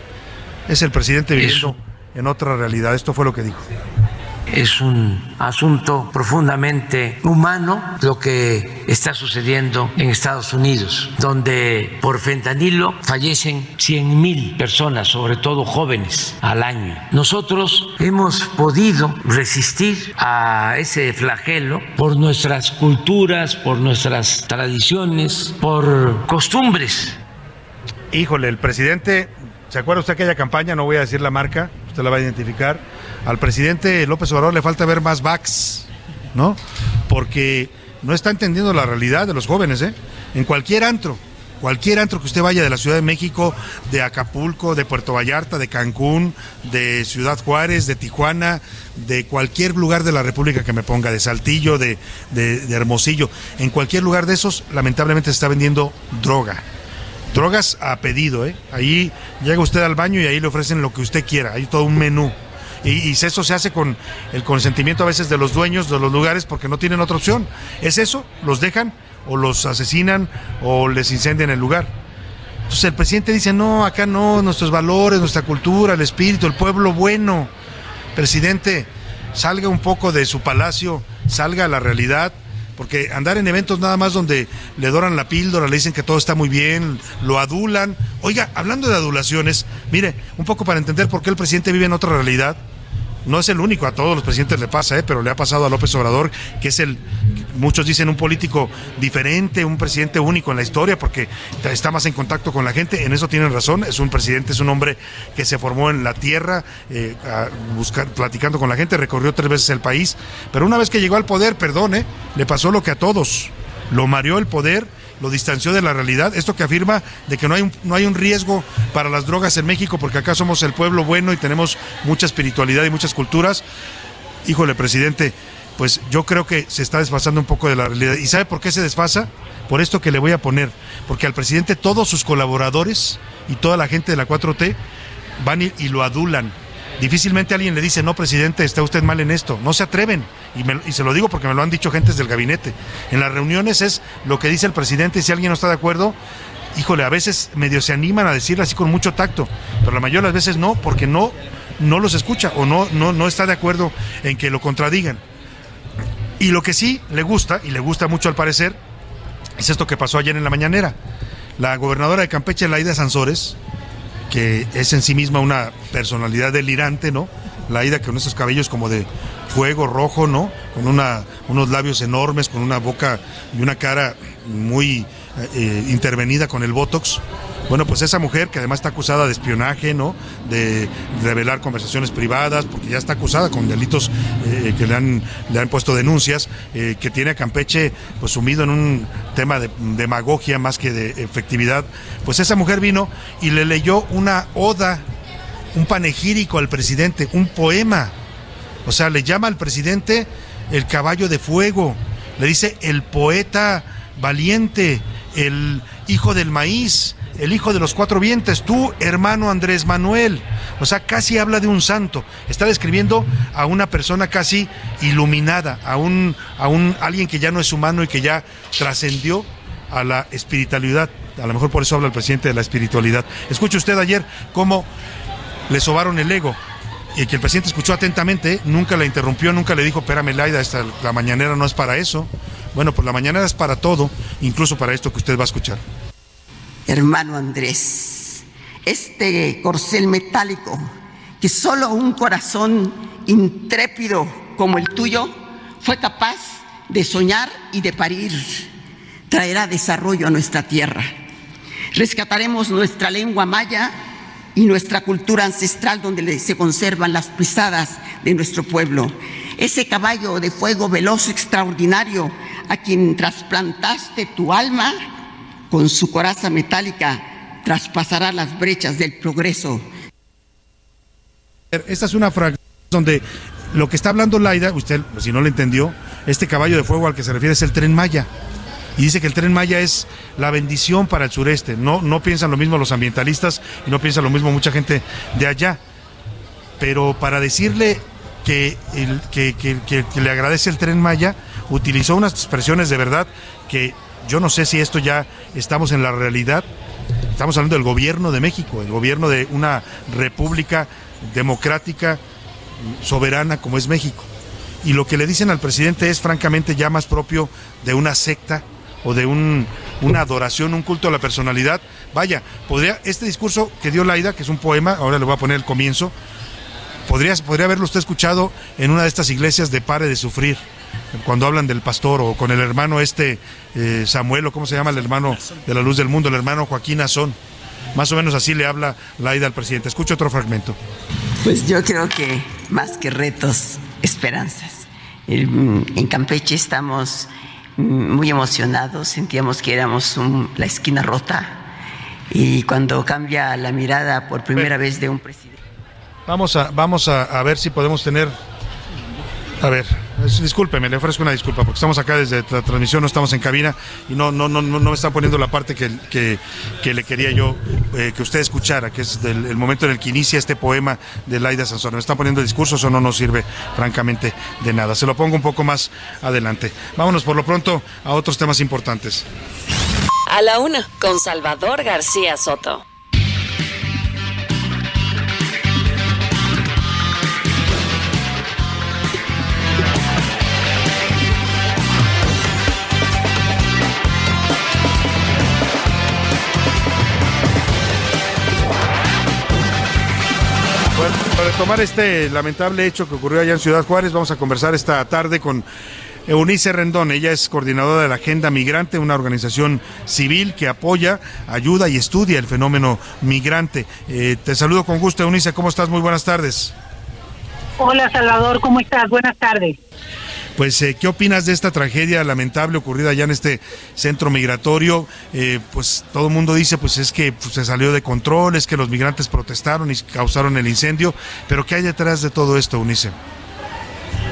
Es el presidente viviendo en otra realidad, esto fue lo que dijo es un asunto profundamente humano lo que está sucediendo en Estados Unidos, donde por fentanilo fallecen 100 mil personas, sobre todo jóvenes, al año. Nosotros hemos podido resistir a ese flagelo por nuestras culturas, por nuestras tradiciones, por costumbres. Híjole, el presidente, ¿se acuerda usted aquella campaña? No voy a decir la marca, usted la va a identificar al presidente López Obrador le falta ver más backs, ¿no? Porque no está entendiendo la realidad de los jóvenes, ¿eh? En cualquier antro, Cualquier antro que usted vaya de la Ciudad de México, de Acapulco, de Puerto Vallarta, de Cancún, de Ciudad Juárez, de Tijuana, de cualquier lugar de la República que me ponga, de Saltillo, de, de Hermosillo, en cualquier lugar de esos, lamentablemente se está vendiendo droga. Drogas a pedido, ¿eh? Ahí llega usted al baño y ahí le ofrecen lo que usted quiera, hay todo un menú. Y, eso se hace con el consentimiento a veces de los dueños de los lugares porque no tienen otra opción. Es eso, los dejan o los asesinan o les incendian el lugar. Entonces el presidente dice, no, acá no, nuestros valores, nuestra cultura, el espíritu, el pueblo bueno. Presidente, salga un poco de su palacio, salga a la realidad porque andar en eventos nada más donde le doran la píldora, le dicen que todo está muy bien, lo adulan. Oiga, hablando de adulaciones, mire, un poco para entender por qué el presidente vive en otra realidad. No es el único, a todos los presidentes le pasa, ¿eh? pero le ha pasado a López Obrador, que es el, muchos dicen un político diferente, un presidente único en la historia, porque está más en contacto con la gente, en eso tienen razón, es un presidente, es un hombre que se formó en la tierra, eh, platicando con la gente, recorrió tres veces el país, pero una vez que llegó al poder, perdone, le pasó lo que a todos, lo mareó el poder lo distanció de la realidad. Esto que afirma de que no hay, un, no hay un riesgo para las drogas en México porque acá somos el pueblo bueno y tenemos mucha espiritualidad y muchas culturas. Híjole, presidente, pues yo creo que se está desfasando un poco de la realidad. ¿Y sabe por qué se desfasa? Por esto que le voy a poner. Porque al presidente todos sus colaboradores y toda la gente de la 4T van y, y lo adulan Difícilmente alguien le dice, no, presidente, está usted mal en esto. No se atreven. Y, se lo digo porque me lo han dicho gentes del gabinete. En las reuniones es lo que dice el presidente y si alguien no está de acuerdo, híjole, a veces medio se animan a decirlo así con mucho tacto, pero la mayoría de las veces no, porque no, no los escucha o no, no, no está de acuerdo en que lo contradigan. Y lo que sí le gusta, y le gusta mucho al parecer, es esto que pasó ayer en la mañanera. La gobernadora de Campeche, Laida Sansores, que es en sí misma una personalidad delirante, ¿no? La ida con esos cabellos como de fuego rojo, ¿no? Con una, unos labios enormes, con una boca y una cara muy eh, intervenida con el Botox. Bueno, pues esa mujer que además está acusada de espionaje, ¿no? De revelar conversaciones privadas, porque ya está acusada con delitos eh, que le han, le han puesto denuncias, eh, que tiene a Campeche pues sumido en un tema de demagogia más que de efectividad. Pues esa mujer vino y le leyó una oda, un panegírico al presidente, un poema. O sea, le llama al presidente el caballo de fuego, le dice el poeta valiente, el hijo del maíz, el hijo de los cuatro vientos, tú, hermano Andrés Manuel. O sea, casi habla de un santo. Está describiendo a una persona casi iluminada, a un, a un alguien que ya no es humano y que ya trascendió a la espiritualidad. A lo mejor por eso habla el presidente de la espiritualidad. Escuche usted ayer cómo le sobaron el ego y que el presidente escuchó atentamente, nunca la interrumpió, nunca le dijo, espérame, Laida, esta, la mañanera no es para eso. Bueno, pues la mañanera es para todo, incluso para esto que usted va a escuchar hermano Andrés, este corcel metálico que solo un corazón intrépido como el tuyo fue capaz de soñar y de parir, traerá desarrollo a nuestra tierra. Rescataremos nuestra lengua maya y nuestra cultura ancestral donde se conservan las pisadas de nuestro pueblo. Ese caballo de fuego veloz extraordinario a quien trasplantaste tu alma con su coraza metálica traspasará las brechas del progreso. Esta es una frase donde lo que está hablando Laida, usted si no lo entendió, este caballo de fuego al que se refiere es el tren Maya. Y dice que el tren Maya es la bendición para el sureste. No, no piensan lo mismo los ambientalistas y no piensan lo mismo mucha gente de allá. Pero para decirle que, le agradece el tren Maya, utilizó unas expresiones de verdad que yo no sé si esto ya estamos en la realidad. Estamos hablando del gobierno de México, el gobierno de una república democrática, soberana como es México. Y lo que le dicen al presidente es francamente ya más propio de una secta o de un, una adoración, un culto a la personalidad. Vaya, podría, este discurso que dio Laida, que es un poema, ahora le voy a poner el comienzo, podría, podría haberlo usted escuchado en una de estas iglesias de Pare de Sufrir cuando hablan del pastor o con el hermano este eh, Samuel o cómo se llama el hermano de la luz del mundo, el hermano Joaquín Azón. Más o menos así le habla Laida al presidente. Escucho otro fragmento. Pues yo creo que más que retos, esperanzas. En Campeche estamos muy emocionados, sentíamos que éramos la esquina rota y cuando cambia la mirada por primera vez de un presidente. Vamos a, vamos a ver si podemos tener a ver, discúlpeme, le ofrezco una disculpa porque estamos acá desde la transmisión, no estamos en cabina y no, no, no, no me están poniendo la parte que, que, le quería yo eh, que usted escuchara, que es del, el momento en el que inicia este poema de Laida Sansón. Me están poniendo discursos, o no nos sirve francamente de nada. Se lo pongo un poco más adelante. Vámonos por lo pronto a otros temas importantes. A la una, con Salvador García Soto. Retomar este lamentable hecho que ocurrió allá en Ciudad Juárez, vamos a conversar esta tarde con Eunice Rendón. Ella es coordinadora de la Agenda Migrante, una organización civil que apoya, ayuda y estudia el fenómeno migrante. Eh, te saludo con gusto, Eunice. ¿Cómo estás? Muy buenas tardes. Hola, Salvador. ¿Cómo estás? Buenas tardes. Pues, eh, ¿qué opinas de esta tragedia lamentable ocurrida allá en este centro migratorio? Eh, pues todo el mundo dice, pues es que pues, se salió de control, es que los migrantes protestaron y causaron el incendio, pero ¿qué hay detrás de todo esto, Unice?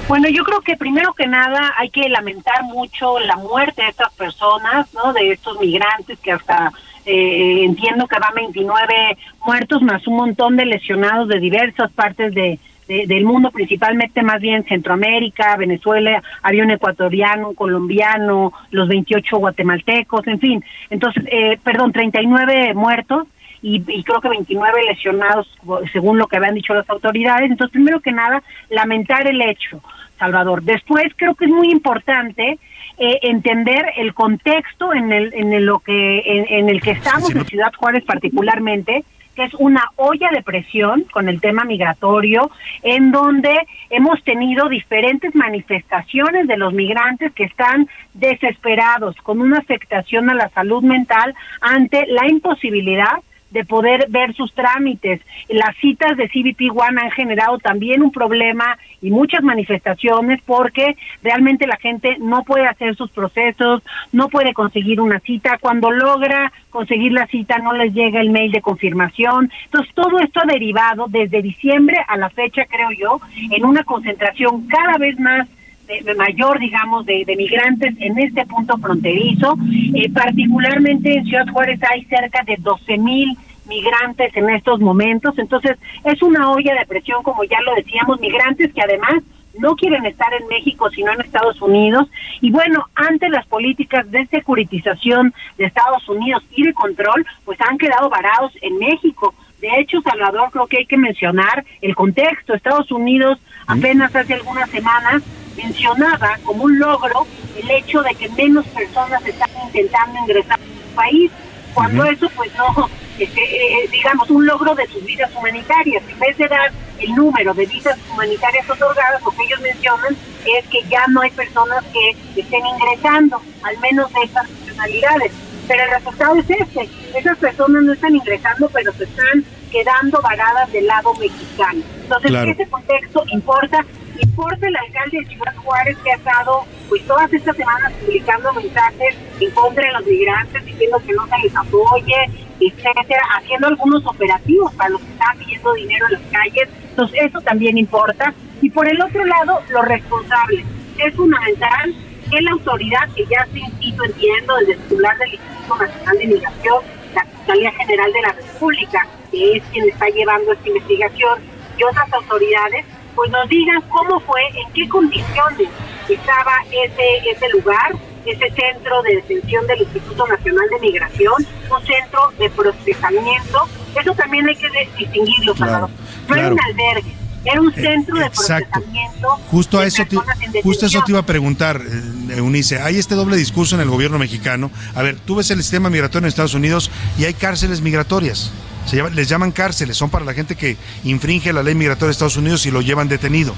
Bueno, yo creo que primero que nada hay que lamentar mucho la muerte de estas personas, ¿no? De estos migrantes que hasta eh, entiendo que van 29 muertos más un montón de lesionados de diversas partes de, del mundo, principalmente más bien Centroamérica, Venezuela, había un ecuatoriano, un colombiano, los 28 guatemaltecos, en fin. Entonces, eh, perdón, 39 muertos y, y, creo que 29 lesionados, según lo que habían dicho las autoridades. Entonces, primero que nada, lamentar el hecho, Salvador. Después, creo que es muy importante eh, entender el contexto en el, en lo que en, el que estamos en Ciudad Juárez particularmente que es una olla de presión con el tema migratorio, en donde hemos tenido diferentes manifestaciones de los migrantes que están desesperados, con una afectación a la salud mental ante la imposibilidad de poder ver sus trámites. Las citas de CBP One han generado también un problema y muchas manifestaciones porque realmente la gente no puede hacer sus procesos, no puede conseguir una cita. Cuando logra conseguir la cita no les llega el mail de confirmación. Entonces todo esto ha derivado desde diciembre a la fecha, creo yo, en una concentración cada vez más de, mayor, digamos, de, migrantes en este punto fronterizo. Eh, particularmente en Ciudad Juárez hay cerca de 12 mil migrantes en estos momentos. Entonces, es una olla de presión, como ya lo decíamos, migrantes que además no quieren estar en México, sino en Estados Unidos. Y bueno, ante las políticas de securitización de Estados Unidos y de control, pues han quedado varados en México. De hecho, Salvador, creo que hay que mencionar el contexto. Estados Unidos apenas hace algunas semanas mencionaba como un logro el hecho de que menos personas están intentando ingresar a su país, cuando eso pues no, este, eh, digamos, un logro de sus vidas humanitarias. En vez de dar el número de visas humanitarias otorgadas, lo que ellos mencionan es que ya no hay personas que estén ingresando, al menos de esas nacionalidades. Pero el resultado es este, esas personas no están ingresando, pero se están quedando varadas del lado mexicano. Entonces, ese contexto importa importa el alcalde de Ciudad Juárez que ha estado pues todas estas semanas publicando mensajes en contra de los migrantes, diciendo que no se les apoye, etcétera, haciendo algunos operativos para los que están pidiendo dinero en las calles. Entonces eso también importa. Y por el otro lado, los responsables. Es fundamental que la autoridad que ya se inscrito, entiendo, desde el titular del Instituto Nacional de Migración, la Fiscalía General de la República, que es quien está llevando esta investigación, y otras autoridades, pues nos digan cómo fue, en qué condiciones estaba ese, ese lugar, ese centro de detención del Instituto Nacional de Migración, un centro de procesamiento. Eso también hay que distinguirlo, claro, No era un albergue, era un centro de procesamiento. Justo, a eso te, justo eso te iba a preguntar, eh, Eunice. Hay este doble discurso en el gobierno mexicano. A ver, tú ves el sistema migratorio en Estados Unidos y hay cárceles migratorias les llaman cárceles, son para la gente que infringe la ley migratoria de Estados Unidos y lo llevan detenido.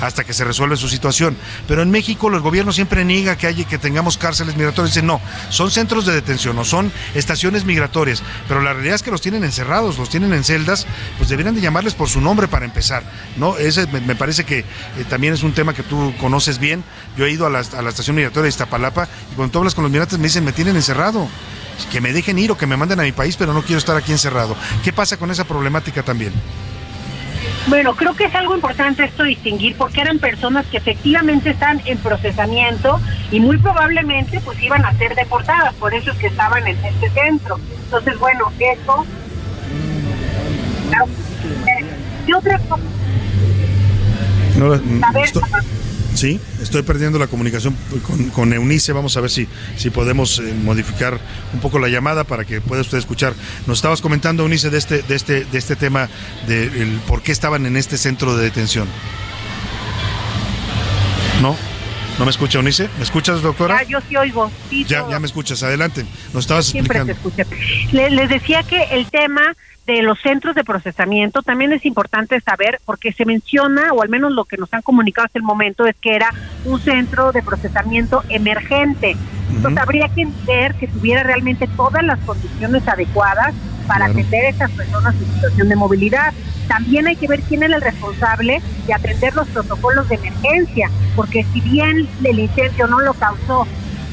hasta que se resuelve su situación. Pero en México el gobierno siempre niega que haya que tengamos cárceles migratorias. Dicen, no, son centros de detención o son estaciones migratorias. Pero la realidad es que los tienen encerrados, los tienen en celdas, pues deberían de llamarles por su nombre para empezar. ¿no? Ese me, parece que eh, también es un tema que tú conoces bien. Yo he ido a la, a la estación migratoria de Iztapalapa y cuando tú hablas con los migrantes me dicen, me tienen encerrado que me dejen ir o que me manden a mi país, pero no quiero estar aquí encerrado. ¿Qué pasa con esa problemática también? Bueno, creo que es algo importante esto distinguir porque eran personas que efectivamente están en procesamiento y muy probablemente pues iban a ser deportadas, por eso es que estaban en este centro. Entonces, bueno, eso... ¿Qué otra cosa? No, Sí, estoy perdiendo la comunicación con, Eunice. Vamos a ver si, si podemos eh, modificar un poco la llamada para que pueda usted escuchar. Nos estabas comentando, Eunice, de este, de este, de este tema de por qué estaban en este centro de detención. ¿No? ¿No me escucha, Eunice? ¿Me escuchas, doctora? yo sí oigo. ya, ya me escuchas. Adelante. Nos estabas Siempre explicando. les decía que el tema de los centros de procesamiento también es importante saber porque se menciona o al menos lo que nos han comunicado hasta el momento es que era un centro de procesamiento emergente. Entonces habría que ver que tuviera realmente todas las condiciones adecuadas para atender a estas personas en situación de movilidad. También hay que ver quién era el responsable de atender los protocolos de emergencia, porque si bien el incendio no lo causó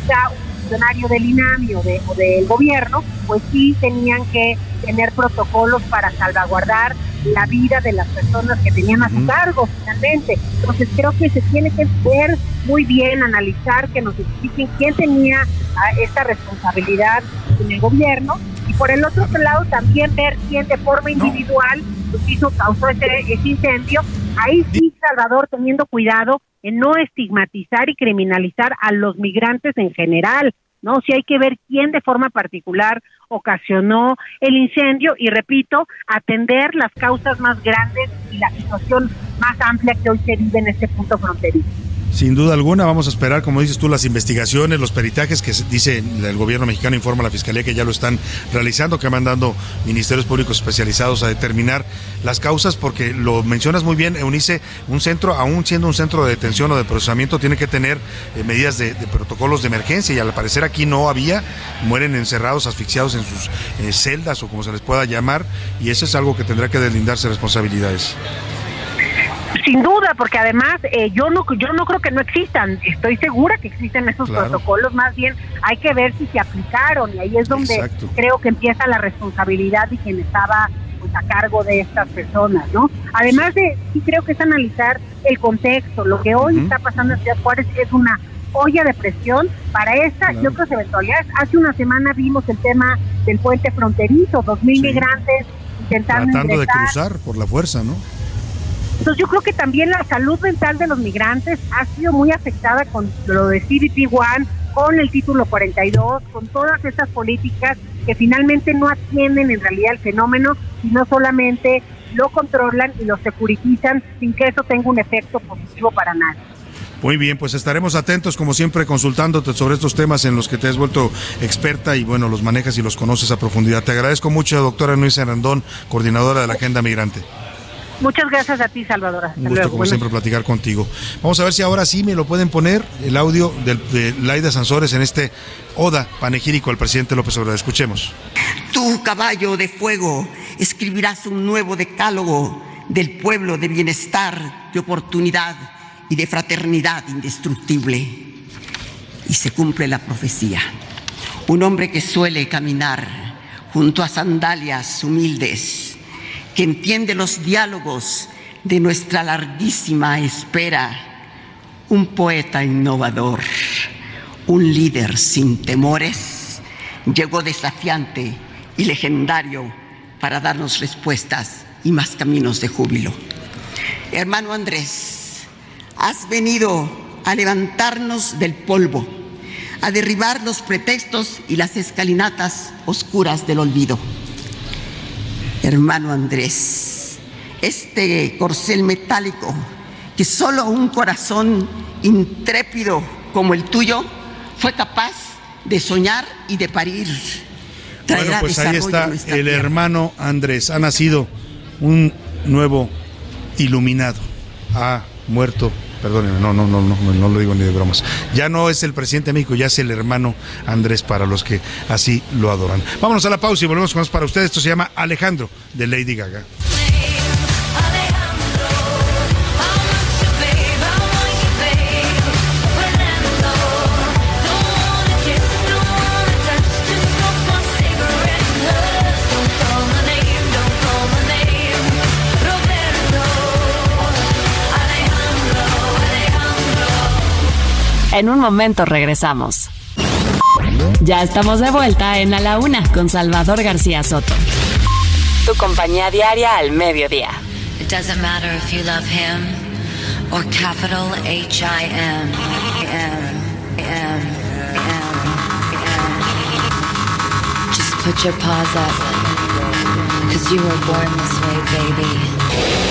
ya funcionario del INAMI o, del gobierno, pues sí tenían que tener protocolos para salvaguardar la vida de las personas que tenían a su cargo finalmente. Entonces creo que se tiene que ver muy bien, analizar, que nos expliquen quién tenía ah, esta responsabilidad en el gobierno y por el otro lado también ver quién de forma individual pues, hizo, causó ese, ese incendio. Ahí sí, Salvador, teniendo cuidado en no estigmatizar y criminalizar a los migrantes en general, ¿no? Si hay que ver quién de forma particular ocasionó el incendio y repito, atender las causas más grandes y la situación más amplia que hoy se vive en este punto fronterizo. Sin duda alguna, vamos a esperar, como dices tú, las investigaciones, los peritajes que dice el gobierno mexicano, informa a la Fiscalía que ya lo están realizando, que mandando ministerios públicos especializados a determinar las causas, porque lo mencionas muy bien, Eunice, un centro, aún siendo un centro de detención o de procesamiento, tiene que tener eh, medidas de, protocolos de emergencia y al parecer aquí no había, mueren encerrados, asfixiados en sus eh, celdas o como se les pueda llamar, y eso es algo que tendrá que deslindarse responsabilidades. Sin duda, porque además eh, yo no yo no creo que no existan. Estoy segura que existen esos protocolos. Más bien hay que ver si se aplicaron y ahí es donde creo que empieza la responsabilidad de quien estaba pues, a cargo de estas personas, ¿no? Además de sí creo que es analizar el contexto. Lo que hoy está pasando en Ciudad Juárez es una olla de presión para esta y otras eventualidades. Hace una semana vimos el tema del puente fronterizo, dos mil migrantes intentando tratando de cruzar por la fuerza, ¿no? Entonces yo creo que también la salud mental de los migrantes ha sido muy afectada con lo de CBP One, con el título 42, con todas estas políticas que finalmente no atienden en realidad el fenómeno, sino solamente lo controlan y lo securitizan sin que eso tenga un efecto positivo para nadie. Muy bien, pues estaremos atentos, como siempre, consultándote sobre estos temas en los que te has vuelto experta y bueno, los manejas y los conoces a profundidad. Te agradezco mucho, doctora Luisa Arandón, coordinadora de la Agenda Migrante. Muchas gracias a ti, Salvador. Un gusto, como siempre, platicar contigo. Vamos a ver si ahora sí me lo pueden poner el audio de Laida Sansores en este Oda panegírico al presidente López Obrador. Escuchemos. Tu caballo de fuego escribirás un nuevo decálogo del pueblo de bienestar, de oportunidad y de fraternidad indestructible. Y se cumple la profecía. Un hombre que suele caminar junto a sandalias humildes que entiende los diálogos de nuestra larguísima espera, un poeta innovador, un líder sin temores, llegó desafiante y legendario para darnos respuestas y más caminos de júbilo. Hermano Andrés, has venido a levantarnos del polvo, a derribar los pretextos y las escalinatas oscuras del olvido hermano Andrés, este corcel metálico que solo un corazón intrépido como el tuyo fue capaz de soñar y de parir. bueno, pues ahí está el hermano Andrés. Ha nacido un nuevo iluminado. Ha muerto perdónenme, no, no, no, no, no lo digo ni de bromas. Ya no es el presidente de México, ya es el hermano Andrés para los que así lo adoran. Vámonos a la pausa y volvemos con más para ustedes. Esto se llama Alejandro de Lady Gaga. En un momento regresamos. Ya estamos de vuelta en A la Una con Salvador García Soto. Tu compañía diaria al mediodía. It doesn't matter if you love him or capital H I M. M, M, M. Just put your paws up. Cause you were born this way, baby.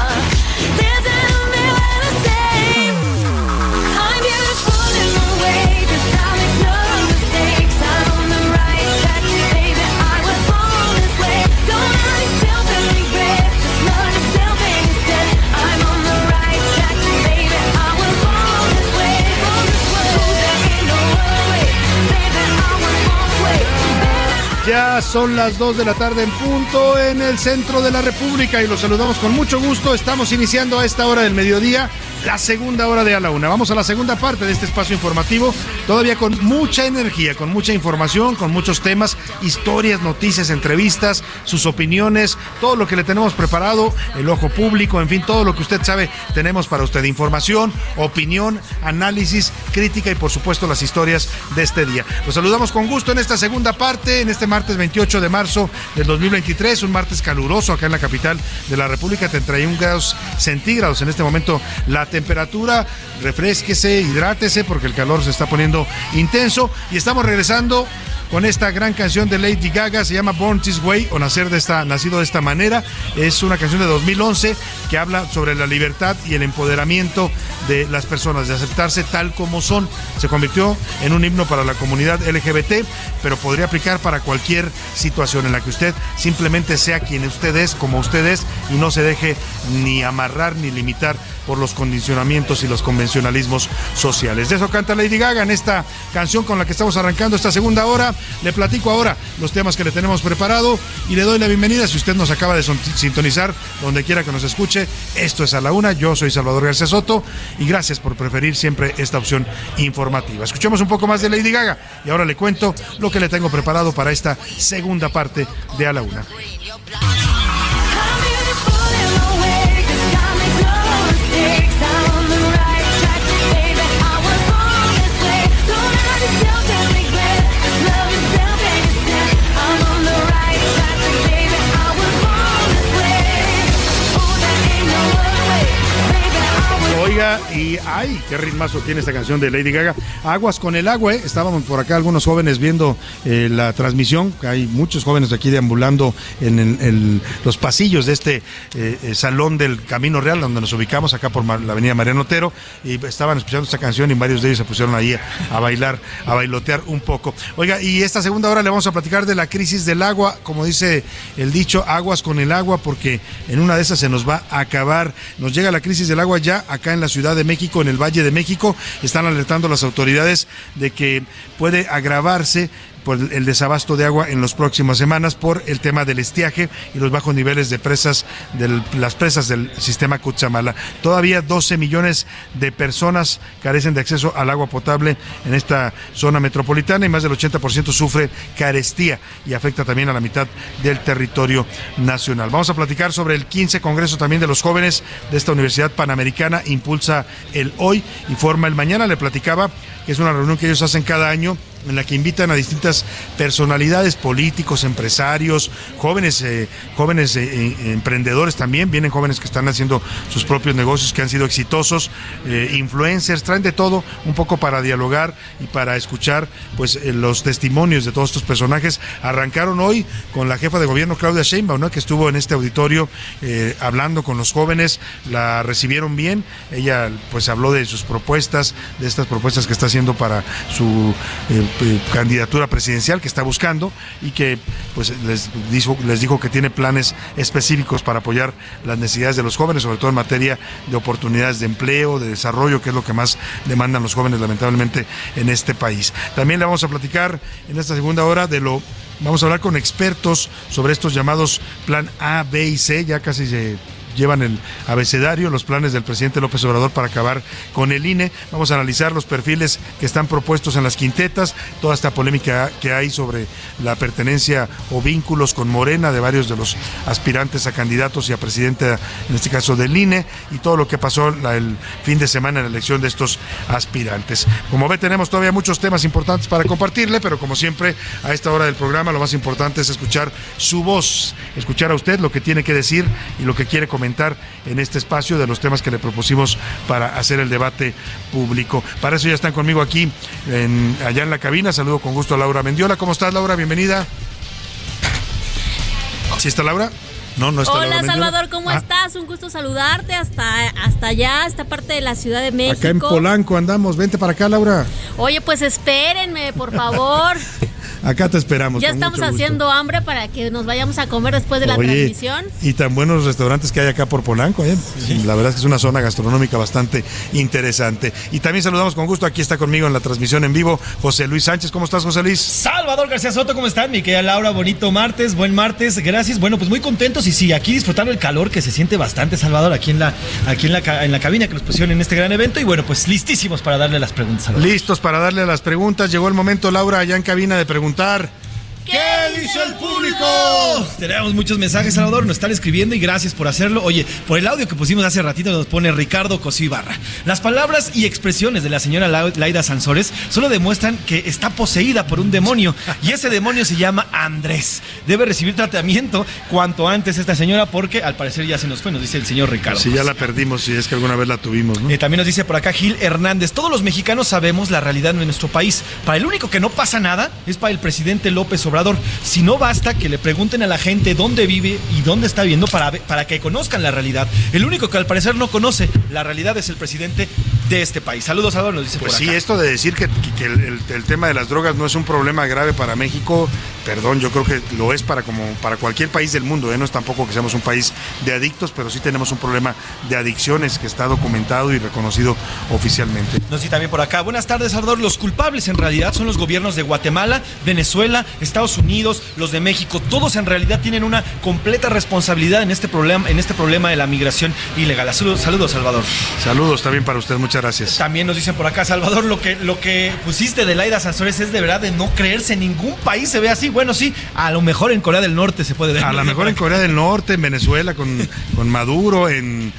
Ya son las 2 de la tarde en punto en el centro de la República y los saludamos con mucho gusto. Estamos iniciando a esta hora del mediodía la segunda hora de a la una. Vamos a la segunda parte de este espacio informativo, todavía con mucha energía, con mucha información, con muchos temas, historias, noticias, entrevistas, sus opiniones, todo lo que le tenemos preparado, el ojo público, en fin, todo lo que usted sabe tenemos para usted. Información, opinión, análisis, crítica y por supuesto las historias de este día. Los saludamos con gusto en esta segunda parte, en este martes 28 de marzo del 2023, un martes caluroso acá en la capital de la República, 31 grados centígrados en este momento la temperatura, refresquese, hidrátese porque el calor se está poniendo intenso y estamos regresando con esta gran canción de Lady Gaga, se llama Born This Way o Nacer de esta, Nacido de esta manera. Es una canción de 2011 que habla sobre la libertad y el empoderamiento de las personas, de aceptarse tal como son. Se convirtió en un himno para la comunidad LGBT, pero podría aplicar para cualquier situación en la que usted simplemente sea quien usted es, como usted es, y no se deje ni amarrar ni limitar por los condicionamientos y los convencionalismos sociales. De eso canta Lady Gaga en esta canción con la que estamos arrancando esta segunda hora. Le platico ahora los temas que le tenemos preparado y le doy la bienvenida si usted nos acaba de sintonizar donde quiera que nos escuche. Esto es a la una. Yo soy Salvador García Soto y gracias por preferir siempre esta opción informativa. Escuchemos un poco más de Lady Gaga y ahora le cuento lo que le tengo preparado para esta segunda parte de a la una. Y ay, qué ritmazo tiene esta canción de Lady Gaga. Aguas con el agua, estábamos por acá algunos jóvenes viendo eh, la transmisión. Hay muchos jóvenes aquí deambulando en los pasillos de este eh, eh, salón del Camino Real, donde nos ubicamos, acá por la avenida Mariano Otero, y estaban escuchando esta canción y varios de ellos se pusieron ahí a, a bailar, a bailotear un poco. Oiga, y esta segunda hora le vamos a platicar de la crisis del agua, como dice el dicho, aguas con el agua, porque en una de esas se nos va a acabar. Nos llega la crisis del agua ya acá en la Ciudad de México, en el Valle de México. Están alertando las autoridades de que puede agravarse por el desabasto de agua en las próximas semanas por el tema del estiaje y los bajos niveles de presas de las presas del sistema Cutzamala. Todavía 12 millones de personas carecen de acceso al agua potable en esta zona metropolitana y más del 80% sufre carestía y afecta también a la mitad del territorio nacional. Vamos a platicar sobre el 15 Congreso también de los jóvenes de esta Universidad Panamericana, impulsa el hoy y forma el mañana. Le platicaba que es una reunión que ellos hacen cada año en la que invitan a distintas personalidades, políticos, empresarios, jóvenes, eh, jóvenes eh, eh, emprendedores también, vienen jóvenes que están haciendo sus propios negocios, que han sido exitosos, influencers, traen de todo un poco para dialogar y para escuchar pues los testimonios de todos estos personajes. Arrancaron hoy con la jefa de gobierno Claudia Sheinbaum, que estuvo en este auditorio hablando con los jóvenes, la recibieron bien, ella pues habló de sus propuestas, de estas propuestas que está haciendo para su candidatura presidencial que está buscando y que pues les dijo, les dijo que tiene planes específicos para apoyar las necesidades de los jóvenes, sobre todo en materia de oportunidades de empleo, de desarrollo, que es lo que más demandan los jóvenes lamentablemente en este país. También le vamos a platicar en esta segunda hora de lo Vamos a hablar con expertos sobre estos llamados plan A, B y C, ya casi se llevan el abecedario, los planes del presidente López Obrador para acabar con el INE. Vamos a analizar los perfiles que están propuestos en las quintetas, toda esta polémica que hay sobre la pertenencia o vínculos con Morena de varios de los aspirantes a candidatos y a presidente, en este caso del INE, y todo lo que pasó el fin de semana en la elección de estos aspirantes. Como ve, tenemos todavía muchos temas importantes para compartirle, pero como siempre, a esta hora del programa lo más importante es escuchar su voz, escuchar a usted lo que tiene que decir y lo que quiere comentar en este espacio de los temas que le propusimos para hacer el debate público. Para eso ya están conmigo aquí, en- allá en la cabina. Saludo con gusto a Laura Mendiola. ¿Cómo estás, Laura? Bienvenida. ¿Sí está Laura? No, no está Hola. Salvador, ¿cómo Ah, estás? Un gusto saludarte hasta, hasta allá, esta parte de la Ciudad de México. Acá en Polanco andamos. Vente para acá, Laura. Oye, pues espérenme, por favor. Acá te esperamos. ya con estamos mucho gusto. haciendo hambre para que nos vayamos a comer después de la Oye, transmisión. Y tan buenos restaurantes que hay acá por Polanco, ¿eh? La verdad es que es una zona gastronómica bastante interesante. Y también saludamos con gusto, aquí está conmigo en la transmisión en vivo, José Luis Sánchez. ¿Cómo estás, José Luis? Salvador García Soto, ¿cómo están? Mi querida Laura, bonito martes, buen martes, gracias. Bueno, pues muy contentos y sí, aquí disfrutando el calor que se siente bastante, Salvador, aquí en la, aquí en la, en la cabina que nos pusieron en este gran evento. Y bueno, pues listísimos para darle las preguntas, Salvador. Listos para darle las preguntas. Llegó el momento, Laura, allá en cabina de preguntar. ¿Qué dice el público? Tenemos muchos mensajes, Salvador, nos están escribiendo y gracias por hacerlo. Oye, por el audio que pusimos hace ratito nos pone Ricardo Cosío Ibarra. Las palabras y expresiones de la señora Laida Sansores solo demuestran que está poseída por un demonio y ese demonio se llama Andrés. Debe recibir tratamiento cuanto antes esta señora porque al parecer ya se nos fue, nos dice el señor Ricardo. Si ya la perdimos, si es que alguna vez la tuvimos, ¿no? Eh, también nos dice por acá Gil Hernández, todos los mexicanos sabemos la realidad de nuestro país. Para el único que no pasa nada es para el presidente López Obrador. Si no basta que le pregunten a la gente dónde vive y dónde está viviendo para, para que conozcan la realidad. El único que al parecer no conoce la realidad es el presidente de este país. Saludos, Salvador, nos dice Pues por sí, acá. esto de decir que, que el, el- el tema de las drogas no es un problema grave para México, perdón, yo creo que lo es para como para cualquier país del mundo, ¿eh? no es tampoco que seamos un país de adictos, pero sí tenemos un problema de adicciones que está documentado y reconocido oficialmente. Nos dice también por acá. Buenas tardes, Salvador. Los culpables en realidad son los gobiernos de Guatemala, Venezuela, Estados Unidos, los de México. Todos en realidad tienen una completa responsabilidad en este problema, en este problema de la migración ilegal. Saludos, saludos, Salvador. Saludos también para usted, muchas gracias. También nos dicen por acá, Salvador, lo que, lo que pusiste de Laida Sansores es de verdad de no creerse. Ningún país se ve así. Bueno, sí, a lo mejor en Corea del Norte se puede ver. A lo mejor en Corea del Norte, en Venezuela con, con Maduro, en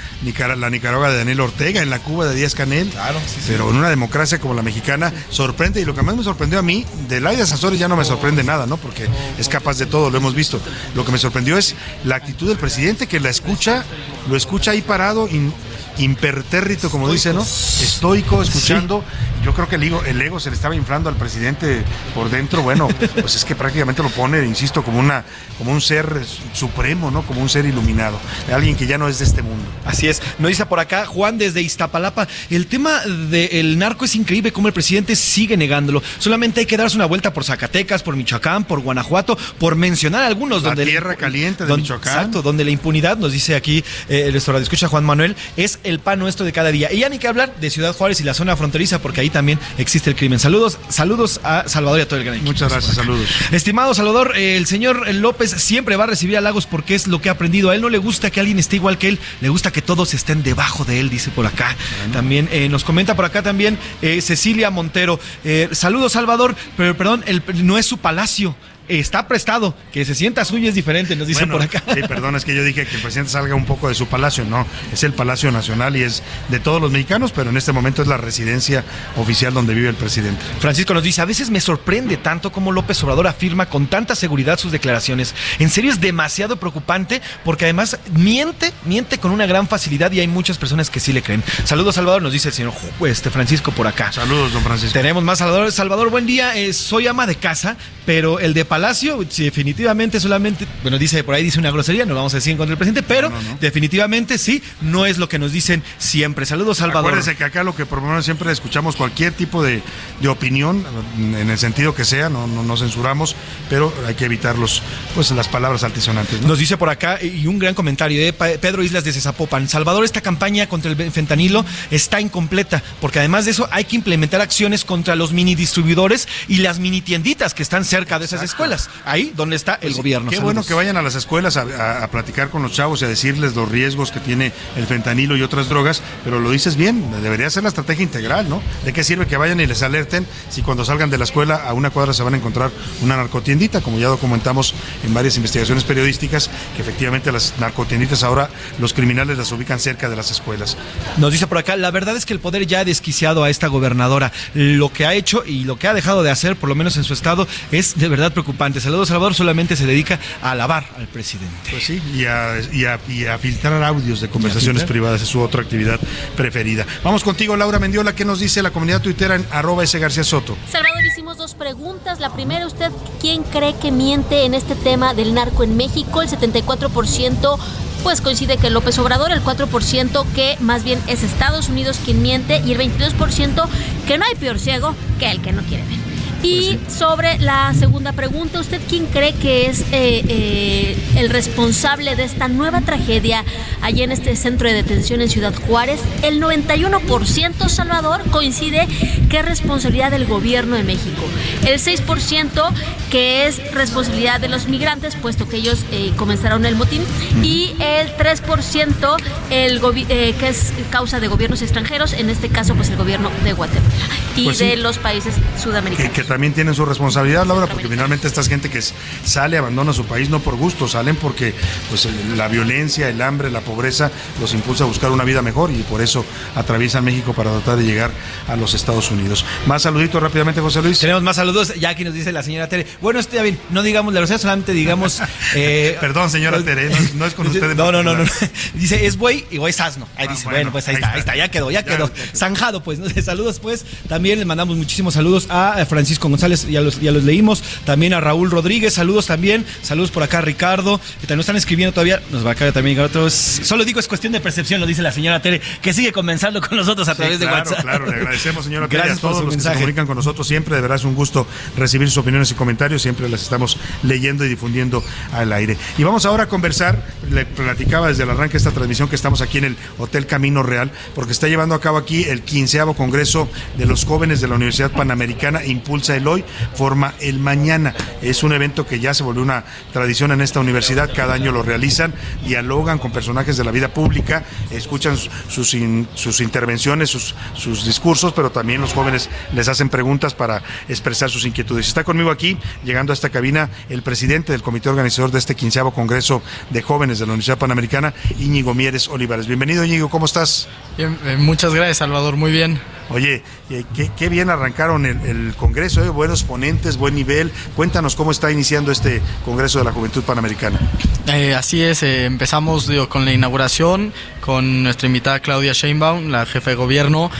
la Nicaragua de Daniel Ortega, en la Cuba de Díaz Canel. Claro, sí, sí. Pero en una democracia como la mexicana sorprende y lo que más me sorprendió a mí, de Laida Sansores ya no me sorprende nada, ¿no? Porque es capaz de todo, lo hemos visto. Lo que me sorprendió es la actitud del presidente que la escucha, lo escucha ahí parado, in- impertérrito, como dice, ¿no? Estoico, escuchando. Yo creo que el ego, el ego se le estaba inflando al presidente por dentro. Bueno, pues es que prácticamente lo pone, insisto, como una, como un ser supremo, ¿no? Como un ser iluminado. Alguien que ya no es de este mundo. Así es. Nos dice por acá Juan desde Iztapalapa. El tema del narco es increíble como el presidente sigue negándolo. Solamente hay que darse una vuelta por Zacatecas, por Michoacán, por Guanajuato, por mencionar algunos La donde tierra caliente de donde- Michoacán. Exacto, donde la impunidad, nos dice aquí eh, el restaurante escucha Juan Manuel, es el pan nuestro de cada día. Y ya ni que hablar de Ciudad Juárez y la zona fronteriza, porque ahí también existe el crimen. Saludos, saludos a Salvador y a todo el gran equipo. Muchas gracias, saludos. Estimado Salvador, el señor López siempre va a recibir halagos porque es lo que ha aprendido. A él no le gusta que alguien esté igual que él, le gusta que todos estén debajo de él, dice por acá. También eh, nos comenta por acá también eh, Cecilia Montero. eh, saludos Salvador, pero perdón, el- no es su palacio. Está prestado, que se sienta suyo es diferente, nos dicen Bueno, por acá. Sí, perdón, es que yo dije que el presidente salga un poco de su palacio. No, es el Palacio Nacional y es de todos los mexicanos, pero en este momento es la residencia oficial donde vive el presidente. Francisco nos dice, a veces me sorprende tanto como López Obrador afirma con tanta seguridad sus declaraciones. En serio es demasiado preocupante porque además miente, miente con una gran facilidad y hay muchas personas que sí le creen. Saludos Salvador, nos dice el señor este, Francisco por acá. Saludos, don Francisco. Tenemos más Salvador. Salvador, buen día. Eh, soy ama de casa, pero el de Palacio, sí, definitivamente solamente, bueno, dice por ahí, dice una grosería, no vamos a decir en contra del presidente, pero definitivamente sí, no es lo que nos dicen siempre. Saludos, Salvador. Acuérdese que acá lo que promovemos siempre escuchamos cualquier tipo de, de opinión, en el sentido que sea, no, no, no censuramos, pero hay que evitar los, pues, las palabras altisonantes. ¿no? Nos dice por acá, y un gran comentario de Pedro Islas de Zapopan. Salvador, esta campaña contra el fentanilo está incompleta, porque además de eso hay que implementar acciones contra los mini distribuidores y las mini tienditas que están cerca de esas escuelas. Ahí donde está el Pues, gobierno. Qué Saludos. bueno que vayan a las escuelas a, a- a platicar con los chavos y a decirles los riesgos que tiene el fentanilo y otras drogas, pero lo dices bien, debería ser la estrategia integral, ¿no? ¿De qué sirve que vayan y les alerten si cuando salgan de la escuela a una cuadra se van a encontrar una narcotiendita, como ya documentamos en varias investigaciones periodísticas, que efectivamente las narcotienditas ahora los criminales las ubican cerca de las escuelas. Nos dice por acá, la verdad es que el poder ya ha desquiciado a esta gobernadora. Lo que ha hecho y lo que ha dejado de hacer, por lo menos en su estado, es de verdad preocupante. Saludos, Salvador solamente se dedica a alabar al presidente. Pues sí, y a, y a- y a filtrar audios de conversaciones privadas, es su otra actividad preferida. Vamos contigo, Laura Mendiola, ¿qué nos dice la comunidad tuitera en arroba ese García Soto? Salvador, hicimos dos preguntas. La primera, ¿usted quién cree que miente en este tema del narco en México? El 74% pues coincide que López Obrador, el 4% que más bien es Estados Unidos quien miente y el 22% que no hay peor ciego que el que no quiere ver. Y sobre la segunda pregunta, ¿usted quién cree que es eh, eh, el responsable de esta nueva tragedia allá en este centro de detención en Ciudad Juárez? El 91% Salvador coincide que es responsabilidad del gobierno de México. El 6% que es responsabilidad de los migrantes, puesto que ellos eh, comenzaron el motín. Y el 3% el gobi- eh, que es causa de gobiernos extranjeros, en este caso pues el gobierno de Guatemala y Pues sí. de los países sudamericanos. También tienen su responsabilidad, Laura, porque finalmente esta gente que sale, abandona su país no por gusto, salen porque pues, la violencia, el hambre, la pobreza los impulsa a buscar una vida mejor y por eso atraviesan México para tratar de llegar a los Estados Unidos. Más saluditos rápidamente, José Luis. Tenemos más saludos, ya aquí nos dice la señora Tere. Bueno, está bien, no digamos la grosería, solamente digamos... eh, Perdón, señora Tere, no es- no es con usted en No, no, no, no. Dice, es buey y es asno. Ahí Ah, dice, bueno, bueno, pues ahí, ahí está, está. ahí está, ya quedó, ya Ya, quedó. ya quedó. Zanjado, pues. ¿no? Saludos, pues. También le mandamos muchísimos saludos a Francisco González, ya los, ya los leímos. También a Raúl Rodríguez, saludos también. Saludos por acá a Ricardo, que también nos están escribiendo todavía. Nos va a caer también otros. Solo digo, es cuestión de percepción, lo dice la señora Tere, que sigue comenzando con nosotros a Sí, través de WhatsApp. Claro, le agradecemos, señora Tere, Gracias a por todos su los que se comunican con nosotros siempre. De verdad es un gusto recibir sus opiniones y comentarios. Siempre las estamos leyendo y difundiendo al aire. Y vamos ahora a conversar. Le platicaba desde el arranque de esta transmisión que estamos aquí en el Hotel Camino Real, porque está llevando a cabo aquí el quinceavo Congreso de los Jóvenes de la Universidad Panamericana. Impulsa el hoy, forma el mañana. Es un evento que ya se volvió una tradición en esta universidad. Cada año lo realizan, dialogan con personajes de la vida pública, escuchan sus, in- sus intervenciones, sus, sus discursos, pero también los jóvenes les hacen preguntas para expresar sus inquietudes. Está conmigo aquí, llegando a esta cabina, el presidente del comité organizador de este quinceavo Congreso de Jóvenes de la Universidad Panamericana, Íñigo Mieres Olivares. Bienvenido, Íñigo, ¿cómo estás? Bien, eh, muchas gracias, Salvador. Muy bien. Oye, eh, qué, qué bien arrancaron el, el Congreso, buenos ponentes, buen nivel. Cuéntanos cómo está iniciando este Congreso de la Juventud Panamericana. Eh, así es, eh, empezamos con la inauguración, con nuestra invitada Claudia Sheinbaum, la jefa de gobierno.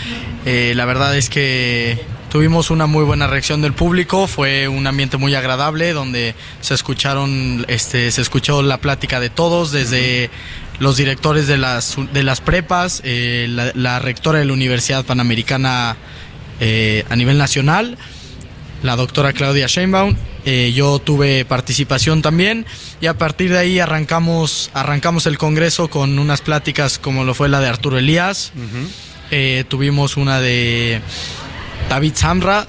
Eh, la verdad es que tuvimos una muy buena reacción del público, fue un ambiente muy agradable donde se escucharon, este, se escuchó la plática de todos, desde los directores de las, de las prepas, la, rectora de la Universidad Panamericana a nivel nacional, la doctora Claudia Sheinbaum. eh, yo tuve participación también y a partir de ahí arrancamos, arrancamos el Congreso con unas pláticas como lo fue la de Arturo Elías. Eh, tuvimos una de David Samra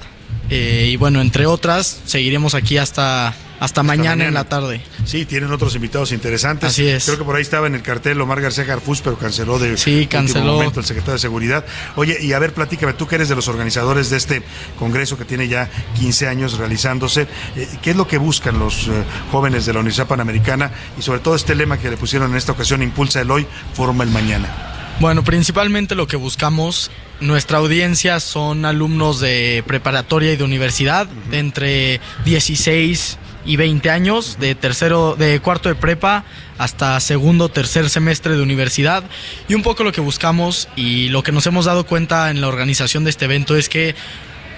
eh, y bueno, entre otras, seguiremos aquí hasta, hasta, mañana, en la tarde. Sí, tienen otros invitados interesantes. Así es. Creo que por ahí estaba en el cartel Omar García Garfús, pero canceló de Sí, canceló. momento el secretario de Seguridad. Oye, y a ver, platícame, tú que eres de los organizadores de este congreso que tiene ya 15 años realizándose, eh, ¿qué es lo que buscan los eh, jóvenes de la Universidad Panamericana y sobre todo este lema que le pusieron en esta ocasión, Impulsa el hoy, forma el mañana? Bueno, principalmente lo que buscamos, nuestra audiencia son alumnos de preparatoria y de universidad, de entre 16 y 20 años, de tercero, de cuarto de prepa hasta segundo, tercer semestre de universidad. Y un poco lo que buscamos y lo que nos hemos dado cuenta en la organización de este evento es que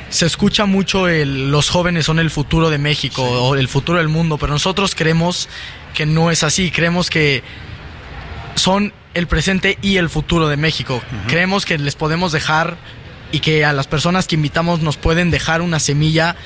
se escucha mucho el los jóvenes son el futuro de México o el futuro del mundo, pero nosotros creemos que no es así, creemos que son el presente y el futuro de México. Creemos que les podemos dejar y que a las personas que invitamos nos pueden dejar una semilla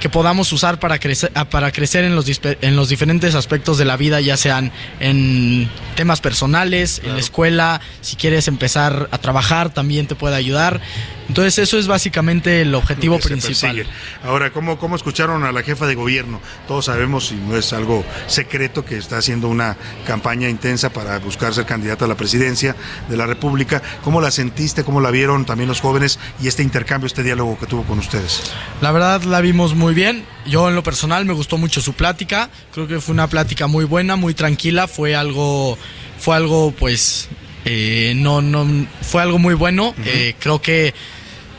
que podamos usar para crecer, ah, para crecer en, los, en los diferentes aspectos de la vida, ya sean en temas personales, en la escuela, si quieres empezar a trabajar también te puede ayudar. Entonces eso es básicamente el objetivo principal. Ahora, ¿cómo, ¿cómo escucharon a la jefa de gobierno? Todos sabemos, y no es algo secreto, que está haciendo una campaña intensa para buscar ser candidata a la presidencia de la República. ¿Cómo la sentiste? ¿Cómo la vieron también los jóvenes? Y este intercambio, este diálogo que tuvo con ustedes. La verdad la vimos muy bien. Yo en lo personal me gustó mucho su plática. Creo que fue una plática muy buena, muy tranquila. Fue algo, fue algo pues, eh, no, no, fue algo muy bueno. Eh, creo que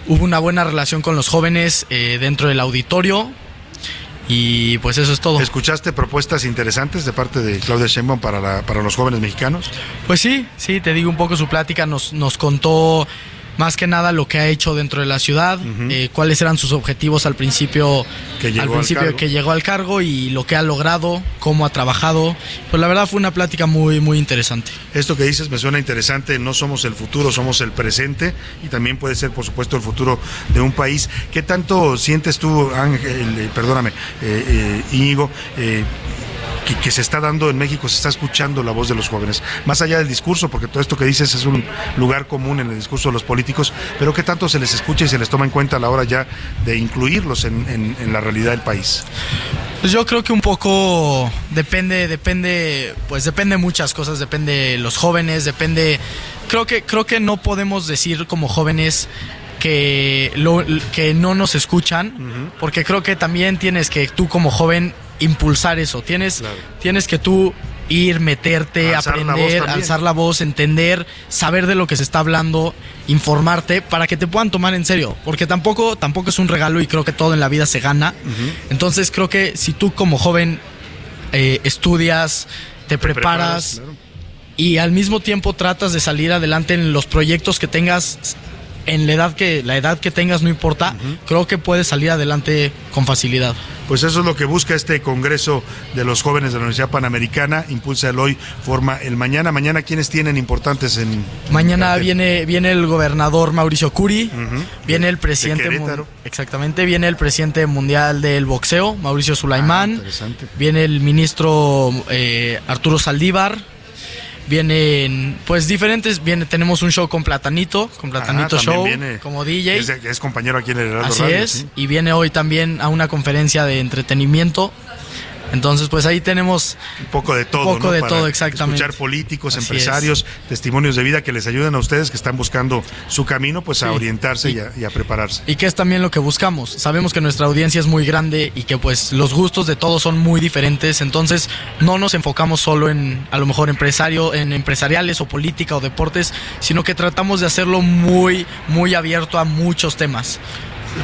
hubo una buena relación con los jóvenes eh, dentro del auditorio. Y pues eso es todo. ¿Escuchaste propuestas interesantes de parte de Claudia Sheinbaum para, la- para los jóvenes mexicanos? Pues sí, sí, te digo un poco su plática, nos, nos contó más que nada lo que ha hecho dentro de la ciudad, eh, cuáles eran sus objetivos al principio, Que llegó al al principio cargo. que llegó al cargo y lo que ha logrado, cómo ha trabajado. Pues la verdad fue una plática muy, muy interesante. Esto que dices me suena interesante, no somos el futuro, somos el presente y también puede ser, por supuesto, el futuro de un país. ¿Qué tanto sientes tú, Ángel, eh, perdóname, eh, eh, Íñigo, eh, que, que se está dando en México, se está escuchando la voz de los jóvenes? Más allá del discurso, porque todo esto que dices es un lugar común en el discurso de los políticos, pero ¿qué tanto se les escucha y se les toma en cuenta a la hora ya de incluirlos en, en- en la realidad del país? Pues yo creo que un poco depende, depende, pues depende de muchas cosas, depende de los jóvenes, depende. Creo que, creo que no podemos decir como jóvenes que lo, que no nos escuchan, porque creo que también tienes que tú como joven impulsar eso. Tienes, tienes que tú ir, meterte, Alzar aprender, alzar la voz, entender, saber de lo que se está hablando, informarte para que te puedan tomar en serio, porque tampoco tampoco es un regalo y creo que todo en la vida se gana. Entonces creo que si tú como joven eh, estudias, te, preparas, y al mismo tiempo tratas de salir adelante en los proyectos que tengas en la edad que la edad que tengas no importa, creo que puedes salir adelante con facilidad. Pues eso es lo que busca este Congreso de los Jóvenes de la Universidad Panamericana. Impulsa el hoy, forma el mañana. Mañana, ¿quiénes tienen importantes en. Mañana viene viene el gobernador Mauricio Curi, viene el presidente de exactamente, viene el presidente mundial del boxeo, Mauricio Sulaimán, Ah, interesante. viene el ministro eh, Arturo Saldívar, vienen pues diferentes, viene tenemos un show con Platanito, con Platanito Ajá, también Show viene- como DJ. Es, compañero aquí en el Heraldo Así Radio, es, sí. y viene hoy también a una conferencia de entretenimiento. Entonces, pues ahí tenemos un poco de todo. poco ¿no? de Para todo, exactamente. Escuchar políticos, Así empresarios, testimonios de vida que les ayuden a ustedes que están buscando su camino, pues a orientarse y, a, y a prepararse. Y que es también lo que buscamos. Sabemos que nuestra audiencia es muy grande y que pues los gustos de todos son muy diferentes. Entonces no nos enfocamos solo en a lo mejor empresario, en empresariales o política o deportes, sino que tratamos de hacerlo muy, muy abierto a muchos temas.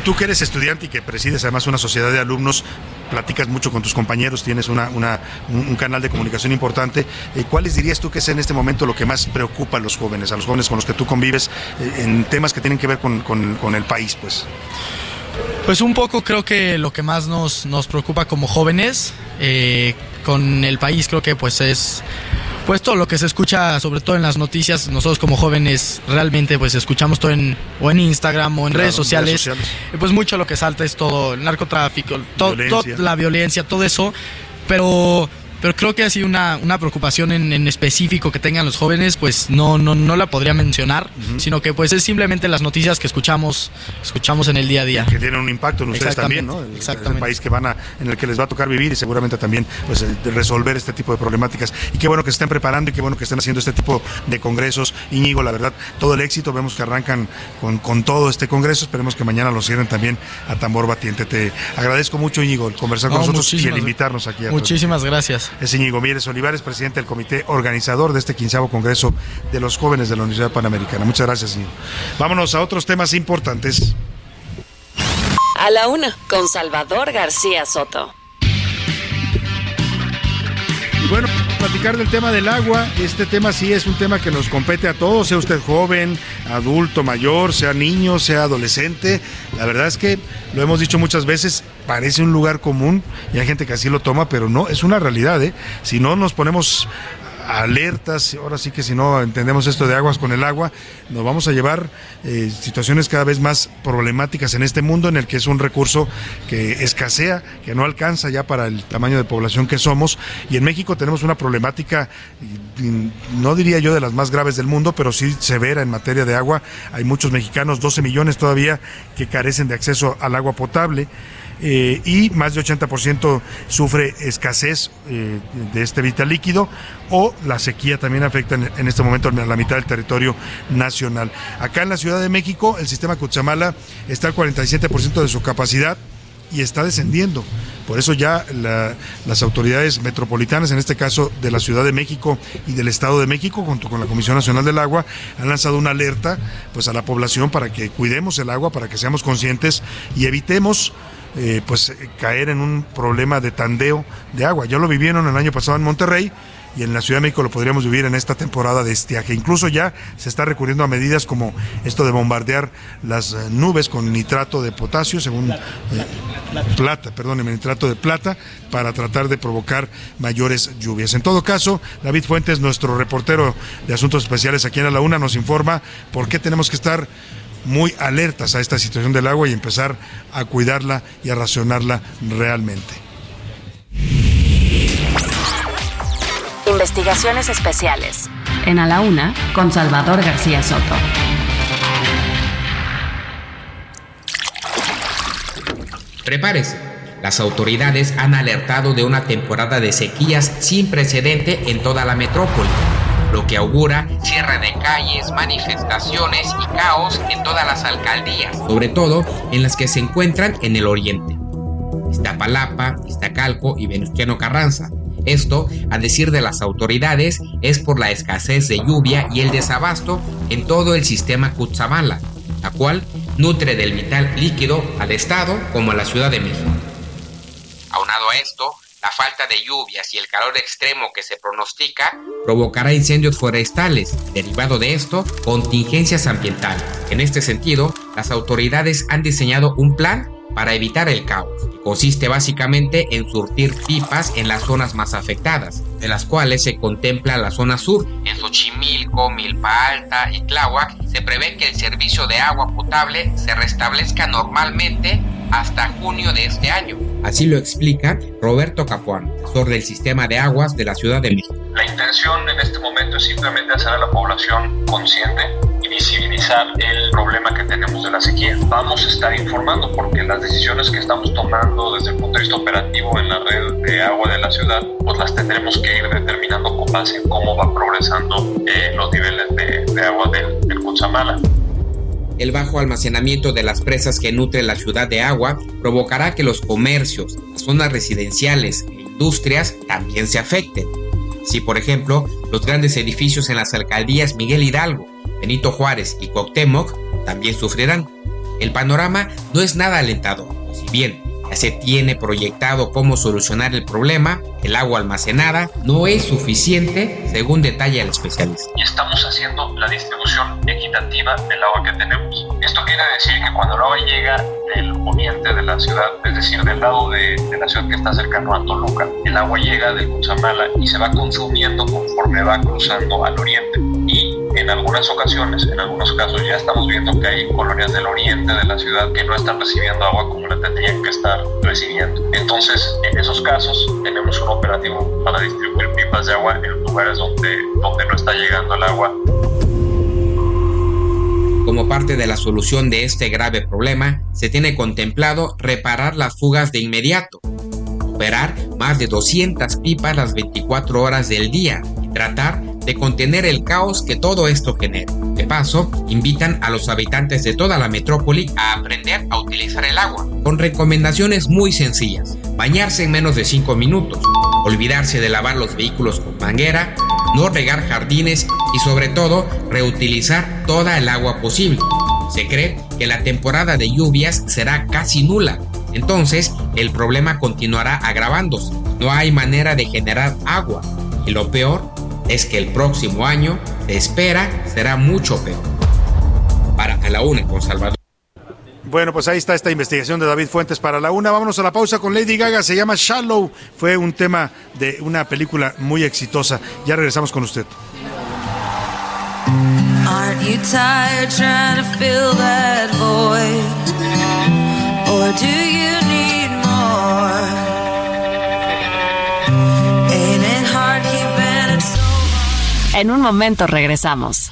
Tú que eres estudiante y que presides además una sociedad de alumnos, platicas mucho con tus compañeros, tienes una, un, canal de comunicación importante. eh, ¿Cuáles dirías tú que es en este momento lo que más preocupa a los jóvenes, a los jóvenes con los que tú convives, eh, en temas que tienen que ver con, con- con el país? Pues Pues un poco creo que lo que más nos, nos preocupa como jóvenes eh, con el país creo que pues es pues todo lo que se escucha sobre todo en las noticias nosotros como jóvenes realmente pues escuchamos todo en o en Instagram o en Claro, redes sociales, redes sociales. y pues mucho lo que salta es todo el narcotráfico todo, Violencia. la violencia todo eso pero pero creo que así una, una preocupación en, en específico que tengan los jóvenes, pues no, no, no la podría mencionar, sino que pues es simplemente las noticias que escuchamos, escuchamos en el día a día. Que tienen un impacto en ustedes también, ¿no? El, el país que van a, en el que les va a tocar vivir y seguramente también pues, eh, resolver este tipo de problemáticas. Y qué bueno que se estén preparando y qué bueno que estén haciendo este tipo de congresos. Íñigo, la verdad, todo el éxito. Vemos que arrancan con, con todo este congreso. Esperemos que mañana lo cierren también a tambor batiente. Te agradezco mucho, Íñigo, el conversar con No, nosotros y el invitarnos aquí. A Muchísimas gracias. Es Íñigo Mieres Olivares, presidente del comité organizador de este quinceavo Congreso de los Jóvenes de la Universidad Panamericana. Muchas gracias, Íñigo. Vámonos a otros temas importantes. A la una, con Salvador García Soto. Y bueno, platicar del tema del agua, este tema sí es un tema que nos compete a todos, sea usted joven, adulto, mayor, sea niño, sea adolescente. La verdad es que lo hemos dicho muchas veces, parece un lugar común y hay gente que así lo toma, pero no, es una realidad. ¿eh? Si no nos ponemos alertas, ahora sí que si no entendemos esto de aguas con el agua, nos vamos a llevar eh, situaciones cada vez más problemáticas en este mundo en el que es un recurso que escasea, que no alcanza ya para el tamaño de población que somos. Y en México tenemos una problemática, no diría yo de las más graves del mundo, pero sí severa en materia de agua. Hay muchos mexicanos, 12 millones todavía, que carecen de acceso al agua potable eh, y más de 80% sufre escasez eh, de este vital líquido o la sequía también afecta en, este momento a la mitad del territorio nacional. Acá en la Ciudad de México el sistema Cuchamala está al 47% de su capacidad y está descendiendo. Por eso ya la- las autoridades metropolitanas, en este caso de la Ciudad de México y del Estado de México, junto con la Comisión Nacional del Agua, han lanzado una alerta pues, a la población para que cuidemos el agua, para que seamos conscientes y evitemos eh, pues, eh, caer en un problema de tandeo de agua. Ya lo vivieron el año pasado en Monterrey y en la Ciudad de México lo podríamos vivir en esta temporada de estiaje. Incluso ya se está recurriendo a medidas como esto de bombardear las eh, nubes con nitrato de potasio, según eh, plata, perdóneme, nitrato de plata, para tratar de provocar mayores lluvias. En todo caso, David Fuentes, nuestro reportero de Asuntos Especiales aquí en la Una, nos informa por qué tenemos que estar muy alertas a esta situación del agua y empezar a cuidarla y a racionarla realmente. Investigaciones especiales. En A la Una, con Salvador García Soto. Prepárese. Las autoridades han alertado de una temporada de sequías sin precedente en toda la metrópoli, lo que augura cierre de calles, manifestaciones y caos en todas las alcaldías, sobre todo en las que se encuentran en el oriente. Iztapalapa, Iztacalco y Venustiano Carranza. Esto, a decir de las autoridades, es por la escasez de lluvia y el desabasto en todo el sistema Cutzamala, la cual nutre del vital líquido al Estado como a la Ciudad de México. Aunado a esto, la falta de lluvias y el calor extremo que se pronostica provocará incendios forestales. Derivado de esto, contingencias ambientales. En este sentido, las autoridades han diseñado un plan para evitar el caos, consiste básicamente en surtir pipas en las zonas más afectadas, de las cuales se contempla la zona sur. En Xochimilco, Milpa Alta y Tláhuac se prevé que el servicio de agua potable se restablezca normalmente hasta junio de este año. Así lo explica Roberto Capuán, asesor del sistema de aguas de la Ciudad de México. La intención en este momento es simplemente hacer a la población consciente y visibilizar el problema que tenemos de la sequía. Vamos a estar informando porque las decisiones que estamos tomando desde el punto de vista operativo en la red de agua de la ciudad, pues las tendremos que ir determinando con base en cómo va progresando eh, los niveles de, de agua del, del Cutzamala. El bajo almacenamiento de las presas que nutren la ciudad de agua provocará que los comercios, zonas residenciales e industrias también se afecten. Si, por ejemplo, los grandes edificios en las alcaldías Miguel Hidalgo, Benito Juárez y Cuauhtémoc también sufrirán. El panorama no es nada alentador. Si bien ya se tiene proyectado cómo solucionar el problema, el agua almacenada no es suficiente, según detalla el especialista. y estamos haciendo la distribución equitativa del agua que tenemos. Esto quiere decir que cuando el agua llega del poniente de la ciudad, es decir, del lado de, la ciudad que está cercano a Toluca, el agua llega del Cutzamala y se va consumiendo conforme va cruzando al oriente. Y en algunas ocasiones, en algunos casos ya estamos viendo que hay colonias del oriente de la ciudad que no están recibiendo agua como la tendrían que estar recibiendo. Entonces, en esos casos tenemos un operativo para distribuir pipas de agua en lugares donde, donde no está llegando el agua como parte de la solución de este grave problema, se tiene contemplado reparar las fugas de inmediato, operar más de 200 pipas las 24 horas del día y tratar de contener el caos que todo esto genera. De paso, invitan a los habitantes de toda la metrópoli a aprender a utilizar el agua, con recomendaciones muy sencillas. Bañarse en menos de 5 minutos, olvidarse de lavar los vehículos con manguera, no regar jardines y sobre todo reutilizar toda el agua posible. Se cree que la temporada de lluvias será casi nula, entonces el problema continuará agravándose. No hay manera de generar agua y lo peor es que el próximo año se espera será mucho peor. Para A la Una con Salvador. Bueno, pues ahí está esta investigación de David Fuentes para la una. Vámonos a la pausa con Lady Gaga. Se llama Shallow. Fue un tema de una película muy exitosa. Ya regresamos con usted. Aren't you tired trying to fill that void? Or do you need more? Ain't it hard keeping it so En un momento regresamos.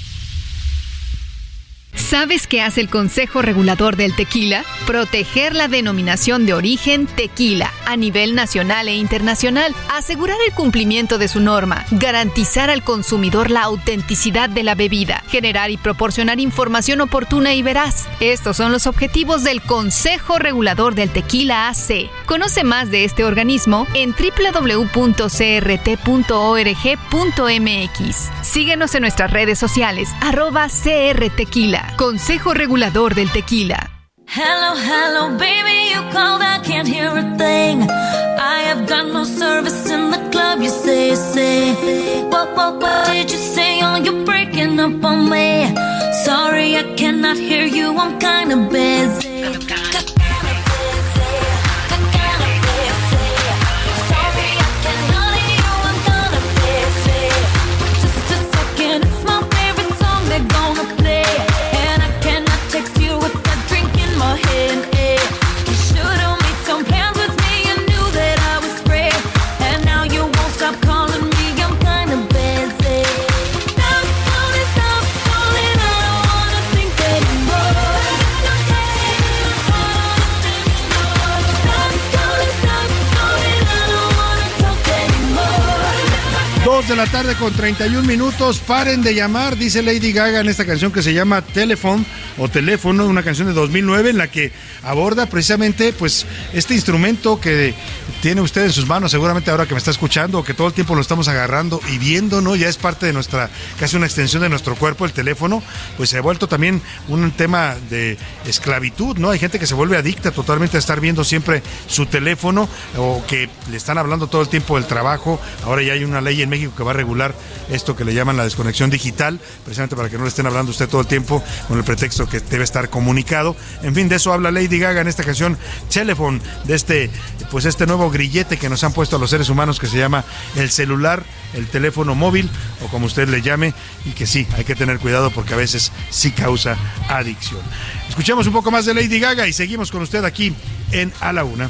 ¿Sabes qué hace el Consejo Regulador del Tequila? Proteger la denominación de origen tequila a nivel nacional e internacional, asegurar el cumplimiento de su norma, garantizar al consumidor la autenticidad de la bebida, generar y proporcionar información oportuna y veraz. Estos son los objetivos del Consejo Regulador del Tequila AC. Conoce más de este organismo en www.crt.org.mx. Síguenos en nuestras redes sociales, arroba CRTequila, Consejo Regulador del Tequila. Hello, hello, baby, you called, I can't hear a thing. I have got no service in the club, you say, say. What, what, what did you say? Oh, you're breaking up on me. Sorry, I cannot hear you, I'm kinda busy. De la tarde con 31 minutos. Paren de llamar, dice Lady Gaga en esta canción que se llama Telephone o Teléfono, una canción de 2009 en la que aborda precisamente pues este instrumento que tiene usted en sus manos, seguramente ahora que me está escuchando o que todo el tiempo lo estamos agarrando y viendo, ¿no? Ya es parte de nuestra, casi una extensión de nuestro cuerpo, el teléfono, pues se ha vuelto también un tema de esclavitud, ¿no? Hay gente que se vuelve adicta totalmente a estar viendo siempre su teléfono o que le están hablando todo el tiempo del trabajo. Ahora ya hay una ley en México que va a regular esto que le llaman la desconexión digital, precisamente para que no le estén hablando usted todo el tiempo con el pretexto que debe estar comunicado. En fin, de eso habla Lady Gaga en esta canción Telephone, de este, pues este nuevo grillete que nos han puesto a los seres humanos que se llama el celular, el teléfono móvil o como usted le llame y que sí, hay que tener cuidado porque a veces sí causa adicción. Escuchemos un poco más de Lady Gaga y seguimos con usted aquí en A la Una.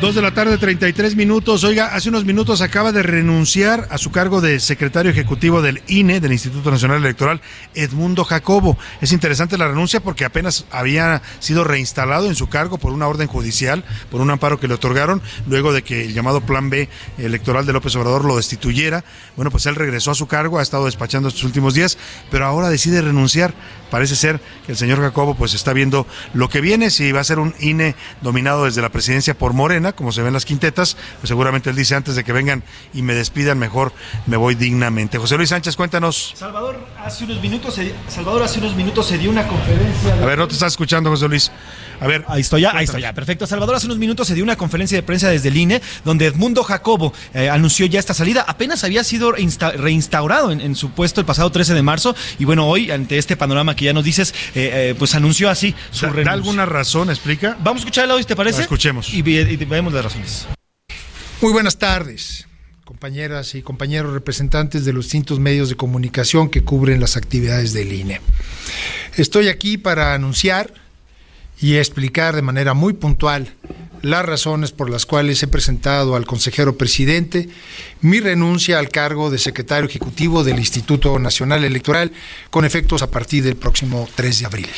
Dos de la tarde, 33 minutos. Oiga, hace unos minutos acaba de renunciar a su cargo de secretario ejecutivo del INE, del Instituto Nacional Electoral, Edmundo Jacobo. Es interesante la renuncia porque apenas había sido reinstalado en su cargo por una orden judicial, por un amparo que le otorgaron, luego de que el llamado Plan B electoral de López Obrador lo destituyera. Bueno, pues él regresó a su cargo, ha estado despachando estos últimos días, pero ahora decide renunciar. Parece ser que el señor Jacobo pues está viendo lo que viene, si va a ser un INE dominado desde la presidencia por Morena, mañana, como se ven las quintetas, pues seguramente él dice antes de que vengan y me despidan, mejor me voy dignamente. José Luis Sánchez, cuéntanos. Salvador, hace unos minutos se, Salvador hace unos minutos se dio una conferencia. A ver, no te estás escuchando, José Luis. A ver. Ahí estoy ya, ahí estoy ya. Perfecto. Salvador, hace unos minutos se dio una conferencia de prensa desde el INE, donde Edmundo Jacobo eh, anunció ya esta salida. Apenas había sido insta- reinstaurado en, en su puesto el pasado 13 de marzo. Y bueno, hoy, ante este panorama que ya nos dices, eh, eh, pues anunció así su ¿Da, renuncia. da alguna razón? ¿Explica? Vamos a escuchar el audio, ¿te parece? La escuchemos. Y, y las razones. Muy buenas tardes, compañeras y compañeros representantes de los distintos medios de comunicación que cubren las actividades del INE. Estoy aquí para anunciar y explicar de manera muy puntual las razones por las cuales he presentado al consejero presidente mi renuncia al cargo de secretario ejecutivo del Instituto Nacional Electoral con efectos a partir del próximo 3 de abril.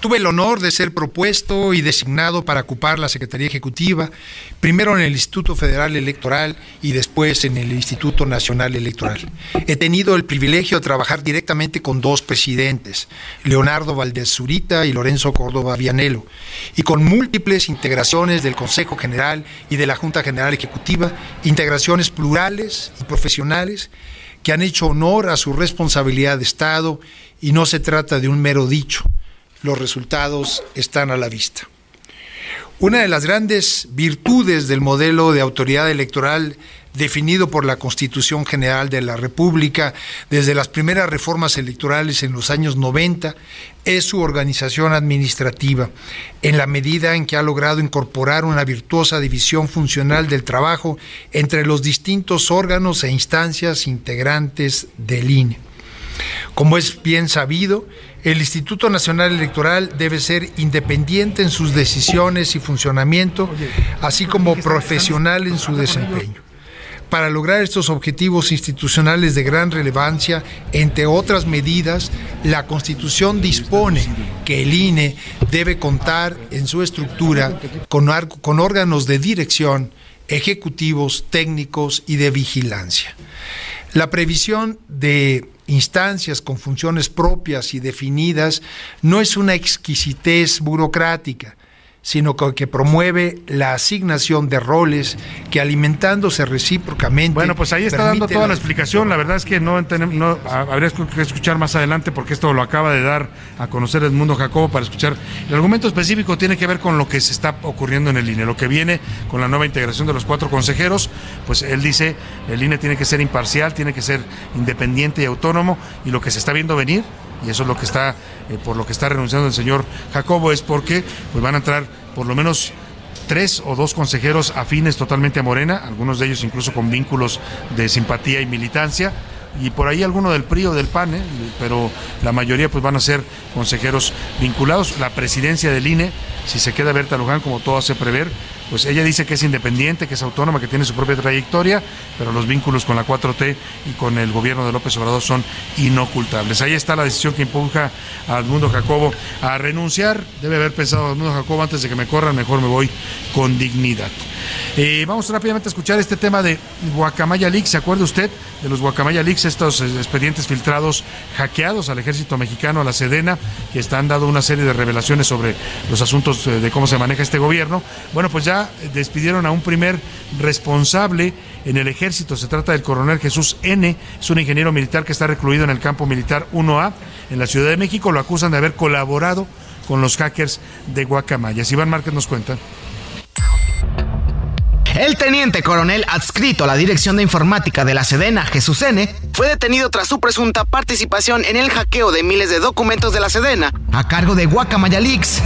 Tuve el honor de ser propuesto y designado para ocupar la Secretaría Ejecutiva, primero en el Instituto Federal Electoral y después en el Instituto Nacional Electoral. He tenido el privilegio de trabajar directamente con dos presidentes, Leonardo Valdés Zurita y Lorenzo Córdoba Vianelo, y con múltiples integraciones del Consejo General y de la Junta General Ejecutiva, integraciones plurales y profesionales que han hecho honor a su responsabilidad de Estado y no se trata de un mero dicho los resultados están a la vista. Una de las grandes virtudes del modelo de autoridad electoral definido por la Constitución General de la República desde las primeras reformas electorales en los años 90 es su organización administrativa, en la medida en que ha logrado incorporar una virtuosa división funcional del trabajo entre los distintos órganos e instancias integrantes del INE. Como es bien sabido, el Instituto Nacional Electoral debe ser independiente en sus decisiones y funcionamiento, así como profesional en su desempeño. Para lograr estos objetivos institucionales de gran relevancia, entre otras medidas, la Constitución dispone que el INE debe contar en su estructura con, con órganos de dirección, ejecutivos, técnicos y de vigilancia. La previsión de instancias con funciones propias y definidas no es una exquisitez burocrática, sino que promueve la asignación de roles que alimentándose recíprocamente. Bueno, pues ahí está dando toda la explicación. La verdad es que no, entendemos- no ha- habría que escuchar más adelante porque esto lo acaba de dar a conocer Edmundo Jacobo para escuchar. El argumento específico tiene que ver con lo que se está ocurriendo en el INE, lo que viene con la nueva integración de los cuatro consejeros. Pues él dice, el INE tiene que ser imparcial, tiene que ser independiente y autónomo y lo que se está viendo venir y eso es lo que está eh, por lo que está renunciando el señor Jacobo es porque pues van a entrar por lo menos tres o dos consejeros afines totalmente a Morena, algunos de ellos incluso con vínculos de simpatía y militancia, y por ahí alguno del PRI o del PAN, ¿eh? pero la mayoría pues van a ser consejeros vinculados. La presidencia del INE, si se queda Berta Luján como todo hace prever, pues ella dice que es independiente, que es autónoma, que tiene su propia trayectoria, pero los vínculos con la 4T y con el gobierno de López Obrador son inocultables. Ahí está la decisión que empuja a Edmundo Jacobo a renunciar. Debe haber pensado Edmundo Jacobo antes de que me corran, mejor me voy con dignidad. Eh, vamos rápidamente a escuchar este tema de Guacamaya Leaks. ¿Se acuerda usted de los Guacamaya Leaks, estos eh, expedientes filtrados, hackeados al ejército mexicano, a la Sedena, que están dando una serie de revelaciones sobre los asuntos eh, de cómo se maneja este gobierno? Bueno, pues ya despidieron a un primer responsable en el ejército. Se trata del coronel Jesús N. Es un ingeniero militar que está recluido en el campo militar 1A en la Ciudad de México. Lo acusan de haber colaborado con los hackers de Guacamaya. Iván Márquez nos cuenta. El teniente coronel adscrito a la Dirección de Informática de la Sedena, Jesús N., fue detenido tras su presunta participación en el hackeo de miles de documentos de la Sedena a cargo de Guacamaya Leaks.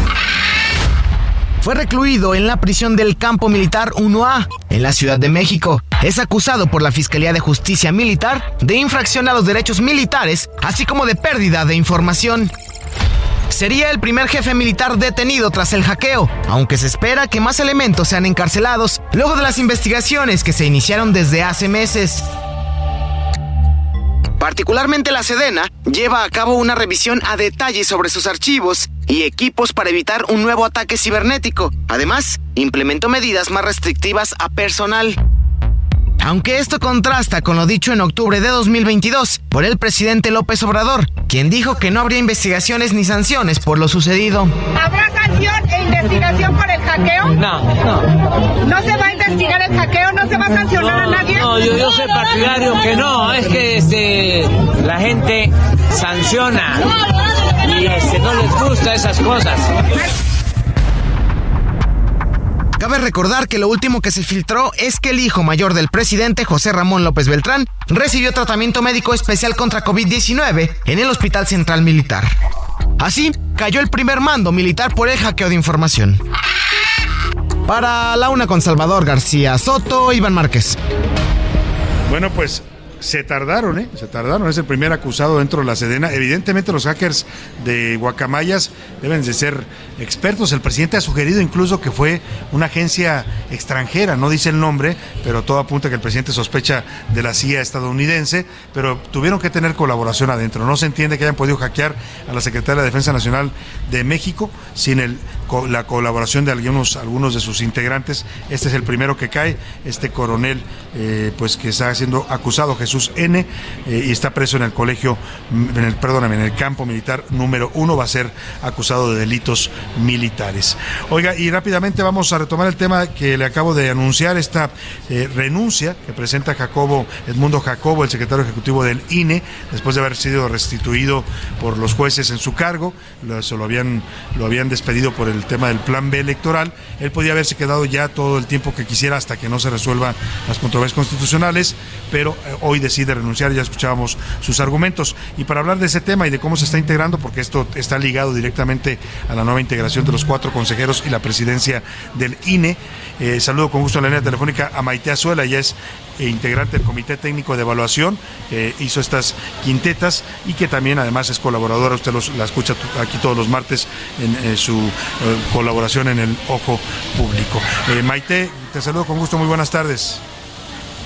Fue recluido en la prisión del Campo Militar 1A, en la Ciudad de México. Es acusado por la Fiscalía de Justicia Militar de infracción a los derechos militares, así como de pérdida de información. Sería el primer jefe militar detenido tras el hackeo, aunque se espera que más elementos sean encarcelados luego de las investigaciones que se iniciaron desde hace meses. Particularmente la Sedena lleva a cabo una revisión a detalle sobre sus archivos y equipos para evitar un nuevo ataque cibernético. Además, implementó medidas más restrictivas a personal. Aunque esto contrasta con lo dicho en octubre de 2022 por el presidente López Obrador, quien dijo que no habría investigaciones ni sanciones por lo sucedido. Habrá sanción e investigación por el hackeo? No, no. ¿No se va a investigar el hackeo? ¿No se va a sancionar a nadie? No, yo, yo soy partidario que no, es que este, la gente sanciona y este, no les gusta esas cosas. Cabe recordar que lo último que se filtró es que el hijo mayor del presidente, José Ramón López Beltrán, recibió tratamiento médico especial contra COVID-19 en el Hospital Central Militar. Así, cayó el primer mando militar por el hackeo de información. Para la una con Salvador García Soto, Iván Márquez. Bueno, pues se tardaron, ¿eh? Se tardaron. Es el primer acusado dentro de la Sedena. Evidentemente los hackers de Guacamayas deben de ser expertos. El presidente ha sugerido incluso que fue una agencia extranjera, no dice el nombre, pero todo apunta que el presidente sospecha de la CIA estadounidense, pero tuvieron que tener colaboración adentro. No se entiende que hayan podido hackear a la Secretaría de Defensa Nacional de México sin el, la colaboración de algunos, algunos de sus integrantes. Este es el primero que cae, este coronel, eh, pues que está siendo acusado, Jesús N, eh, y está preso en el colegio, mm, en el, perdóname, en el campo militar número uno, va a ser acusado de delitos militares. Oiga, y rápidamente vamos a retomar el tema que le acabo de anunciar, esta eh, renuncia que presenta Jacobo, Edmundo Jacobo, el secretario ejecutivo del INE, después de haber sido restituido por los jueces en su cargo, se lo lo habían despedido por el tema del plan B electoral, él podía haberse quedado ya todo el tiempo que quisiera hasta que no se resuelvan las controversias constitucionales, pero eh, hoy decide renunciar, ya escuchábamos sus argumentos. Y para hablar de ese tema y de cómo se está integrando, porque esto está ligado directamente a la nueva integración de los cuatro consejeros y la presidencia del INE, eh, saludo con gusto en la línea telefónica a Maite Azuela, ella es eh, integrante del Comité Técnico de Evaluación, que hizo estas quintetas y que también además es colaboradora, usted los- la escucha aquí todos los martes en eh, su eh, colaboración en el Ojo Público. Eh, Maite, te saludo con gusto, muy buenas tardes.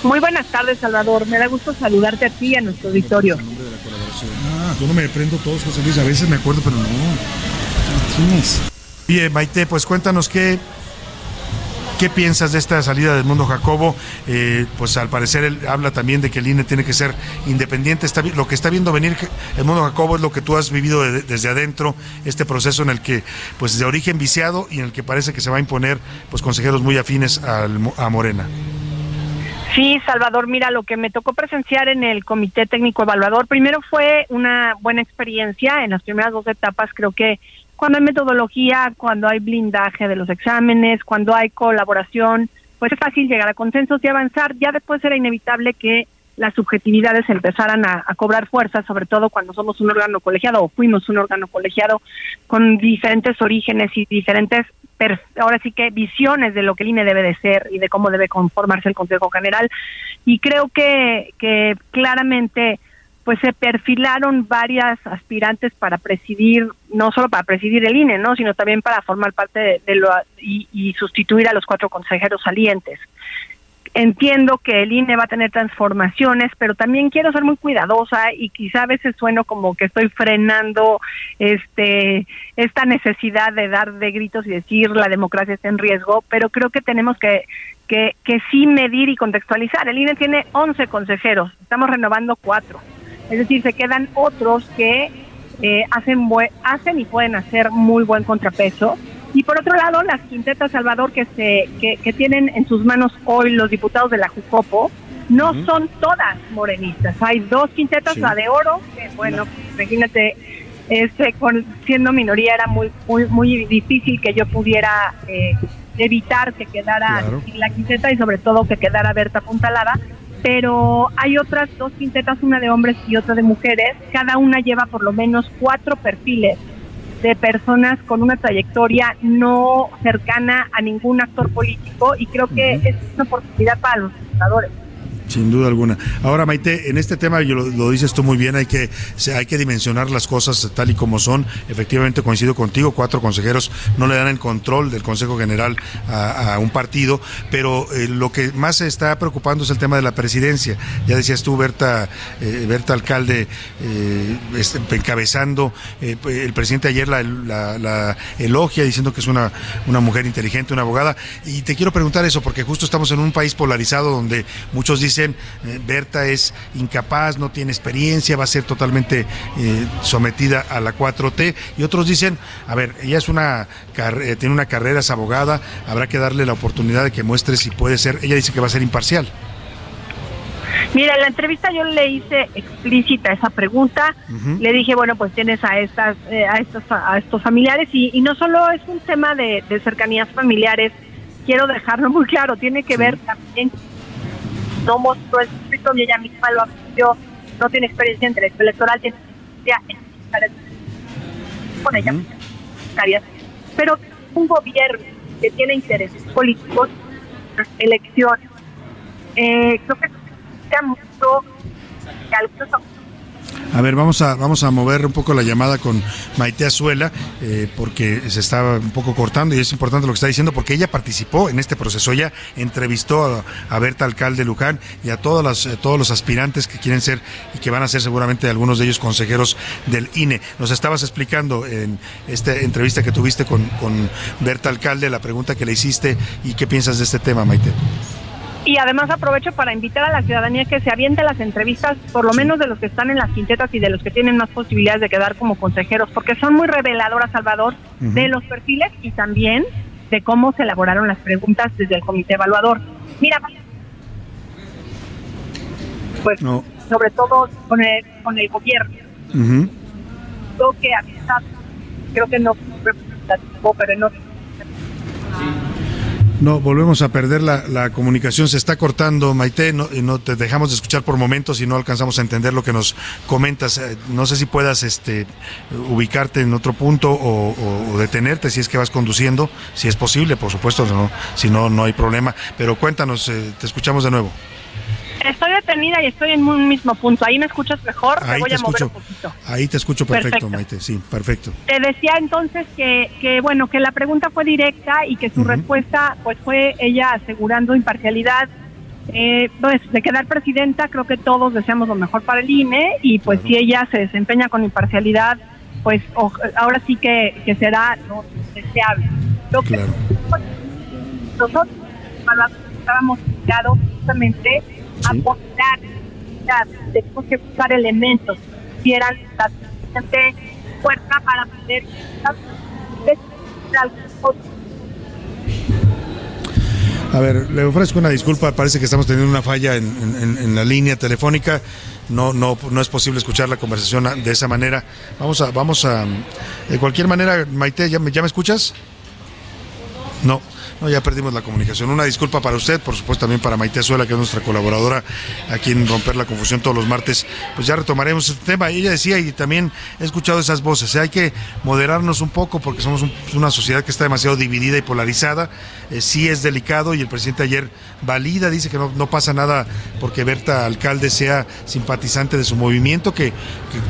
Muy buenas tardes, Salvador. Me da gusto saludarte a ti y a nuestro auditorio. Ah, yo no me prendo todos, José Luis, a veces me acuerdo, pero no. Bien, Maite, pues cuéntanos qué, qué piensas de esta salida del mundo Jacobo. Eh, pues al parecer él habla también de que el INE tiene que ser independiente. Está, lo que está viendo venir el mundo Jacobo es lo que tú has vivido de- desde adentro, este proceso en el que, pues de origen viciado y en el que parece que se va a imponer pues consejeros muy afines al a Morena. Sí, Salvador, mira, lo que me tocó presenciar en el Comité Técnico Evaluador, primero fue una buena experiencia en las primeras dos etapas, creo que cuando hay metodología, cuando hay blindaje de los exámenes, cuando hay colaboración, pues es fácil llegar a consensos y avanzar. Ya después era inevitable que las subjetividades empezaran a, cobrar fuerza, sobre todo cuando somos un órgano colegiado o fuimos un órgano colegiado con diferentes orígenes y diferentes, ahora sí que visiones de lo que el INE debe de ser y de cómo debe conformarse el Consejo General. Y creo que, que claramente pues se perfilaron varias aspirantes para presidir, no solo para presidir el INE, ¿no? sino también para formar parte de, lo y, y sustituir a los cuatro consejeros salientes. Entiendo que el INE va a tener transformaciones, pero también quiero ser muy cuidadosa y quizá a veces sueno como que estoy frenando este esta necesidad de dar de gritos y decir la democracia está en riesgo, pero creo que tenemos que que, que sí medir y contextualizar. El INE tiene 11 consejeros, estamos renovando cuatro. Es decir, se quedan otros que eh, hacen, hacen y pueden hacer muy buen contrapeso. Y por otro lado, las quintetas Salvador que, se, que, que tienen en sus manos hoy los diputados de la Jucopo, no son todas morenistas. Hay dos quintetas, Sí. la de oro, que bueno, imagínate, este, con, siendo minoría era muy, muy, muy difícil que yo pudiera eh, evitar que quedara Claro. la quinteta y sobre todo que quedara Berta apuntalada. Pero hay otras dos quintetas, una de hombres y otra de mujeres. Cada una lleva por lo menos cuatro perfiles de personas con una trayectoria no cercana a ningún actor político y creo que es una oportunidad para los legisladores. Sin duda alguna. Ahora, Maite, en este tema, lo, lo dices tú muy bien, hay que, hay que dimensionar las cosas tal y como son. Efectivamente, coincido contigo, cuatro consejeros no le dan el control del Consejo General a, un partido, pero eh, lo que más se está preocupando es el tema de la presidencia. Ya decías tú, Berta, eh, Berta Alcalde, eh, este, encabezando, el presidente ayer la elogia diciendo que es una, una mujer inteligente, una abogada. Y te quiero preguntar eso, porque justo estamos en un país polarizado donde muchos dicen dicen, eh, Berta es incapaz, no tiene experiencia, va a ser totalmente eh, sometida a la 4T. Y otros dicen, a ver, ella es una eh, tiene una carrera, es abogada, habrá que darle la oportunidad de que muestre si puede ser, ella dice que va a ser imparcial. Mira, en la entrevista yo le hice explícita esa pregunta. Le dije, bueno, pues tienes a estas, eh, a estos, a estos familiares y, y no solo es un tema de, de cercanías familiares. Quiero dejarlo muy claro. Tiene que ver también. No mostró el escrito y ella misma lo admitió. No tiene experiencia en derecho electoral, tiene experiencia en con ella, pero un gobierno que tiene intereses políticos, elecciones. Eh, creo que significa mucho que algunos A ver, vamos a, vamos a mover un poco la llamada con Maite Azuela, eh, porque se estaba un poco cortando y es importante lo que está diciendo, porque ella participó en este proceso, ella entrevistó a, Berta Alcalde Luján y a todos los, eh, todos los aspirantes que quieren ser y que van a ser seguramente algunos de ellos consejeros del INE. Nos estabas explicando en esta entrevista que tuviste con, con Berta Alcalde, la pregunta que le hiciste y qué piensas de este tema, Maite. Y además aprovecho para invitar a la ciudadanía que se aviente las entrevistas, por lo menos de los que están en las quintetas y de los que tienen más posibilidades de quedar como consejeros, porque son muy reveladoras, Salvador, de los perfiles y también de cómo se elaboraron las preguntas desde el comité evaluador. Mira, pues No. sobre todo con el, con el gobierno, Ujú. creo que a veces, creo que no fue representativo, pero no No, volvemos a perder la, la comunicación, se está cortando, Maite, no, no te dejamos de escuchar por momentos y no alcanzamos a entender lo que nos comentas. Eh, No sé si puedas este, ubicarte en otro punto o detenerte si es que vas conduciendo, si es posible, por supuesto, no, si no, no hay problema. Pero cuéntanos, eh, te escuchamos de nuevo. Estoy detenida y estoy en un mismo punto. Ahí me escuchas mejor, me Ahí voy te a mover escucho. un poquito. Ahí te escucho perfecto, Perfecto. Maite, sí, perfecto. Te decía entonces que, que bueno, que la pregunta fue directa y que su respuesta pues fue ella asegurando imparcialidad. Eh, pues de quedar presidenta creo que todos deseamos lo mejor para el INE y pues si ella se desempeña con imparcialidad pues o- ahora sí que, que será lo deseable. Lo que nosotros estábamos obligados justamente a apoyar, tenemos que buscar elementos que dieran la suficiente fuerza para poder A ver, le ofrezco una disculpa, parece que estamos teniendo una falla en, en- en la línea telefónica. No, no, no es posible escuchar la conversación de esa manera. Vamos a, vamos a, de cualquier manera, Maite, ¿ya me, ya me escuchas? No, no, ya perdimos la comunicación. Una disculpa para usted, por supuesto también para Maite Azuela, que es nuestra colaboradora aquí en Romper la Confusión todos los martes. Pues ya retomaremos este tema. Ella decía, y también he escuchado esas voces, ¿eh? hay que moderarnos un poco porque somos un- una sociedad que está demasiado dividida y polarizada. Eh, sí es delicado y el presidente ayer valida, dice que no, no pasa nada porque Berta Alcalde sea simpatizante de su movimiento, que,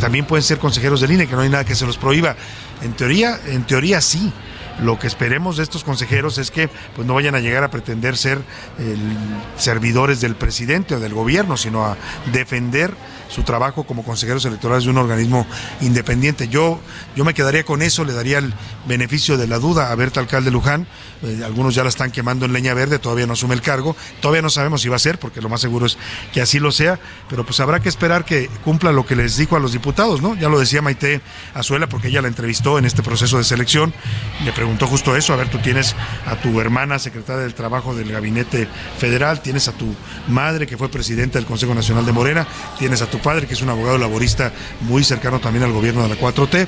también pueden ser consejeros del INE, que no hay nada que se los prohíba. En teoría, en teoría sí. Lo que esperemos de estos consejeros es que pues no vayan a llegar a pretender ser el- servidores del presidente o del gobierno, sino a defender su trabajo como consejeros electorales de un organismo independiente. Yo, yo me quedaría con eso, le daría el beneficio de la duda a Berta Alcalde Luján. Eh, algunos ya la están quemando en leña verde, todavía no asume el cargo. Todavía no sabemos si va a ser, porque lo más seguro es que así lo sea, pero pues habrá que esperar que cumpla lo que les dijo a los diputados, ¿no? Ya lo decía Maite Azuela, porque ella la entrevistó en este proceso de selección. Le preguntó justo eso, a ver, tú tienes a tu hermana secretaria del Trabajo del Gabinete Federal, tienes a tu madre que fue presidenta del Consejo Nacional de Morena, tienes a tu padre que es un abogado laborista muy cercano también al gobierno de la 4T,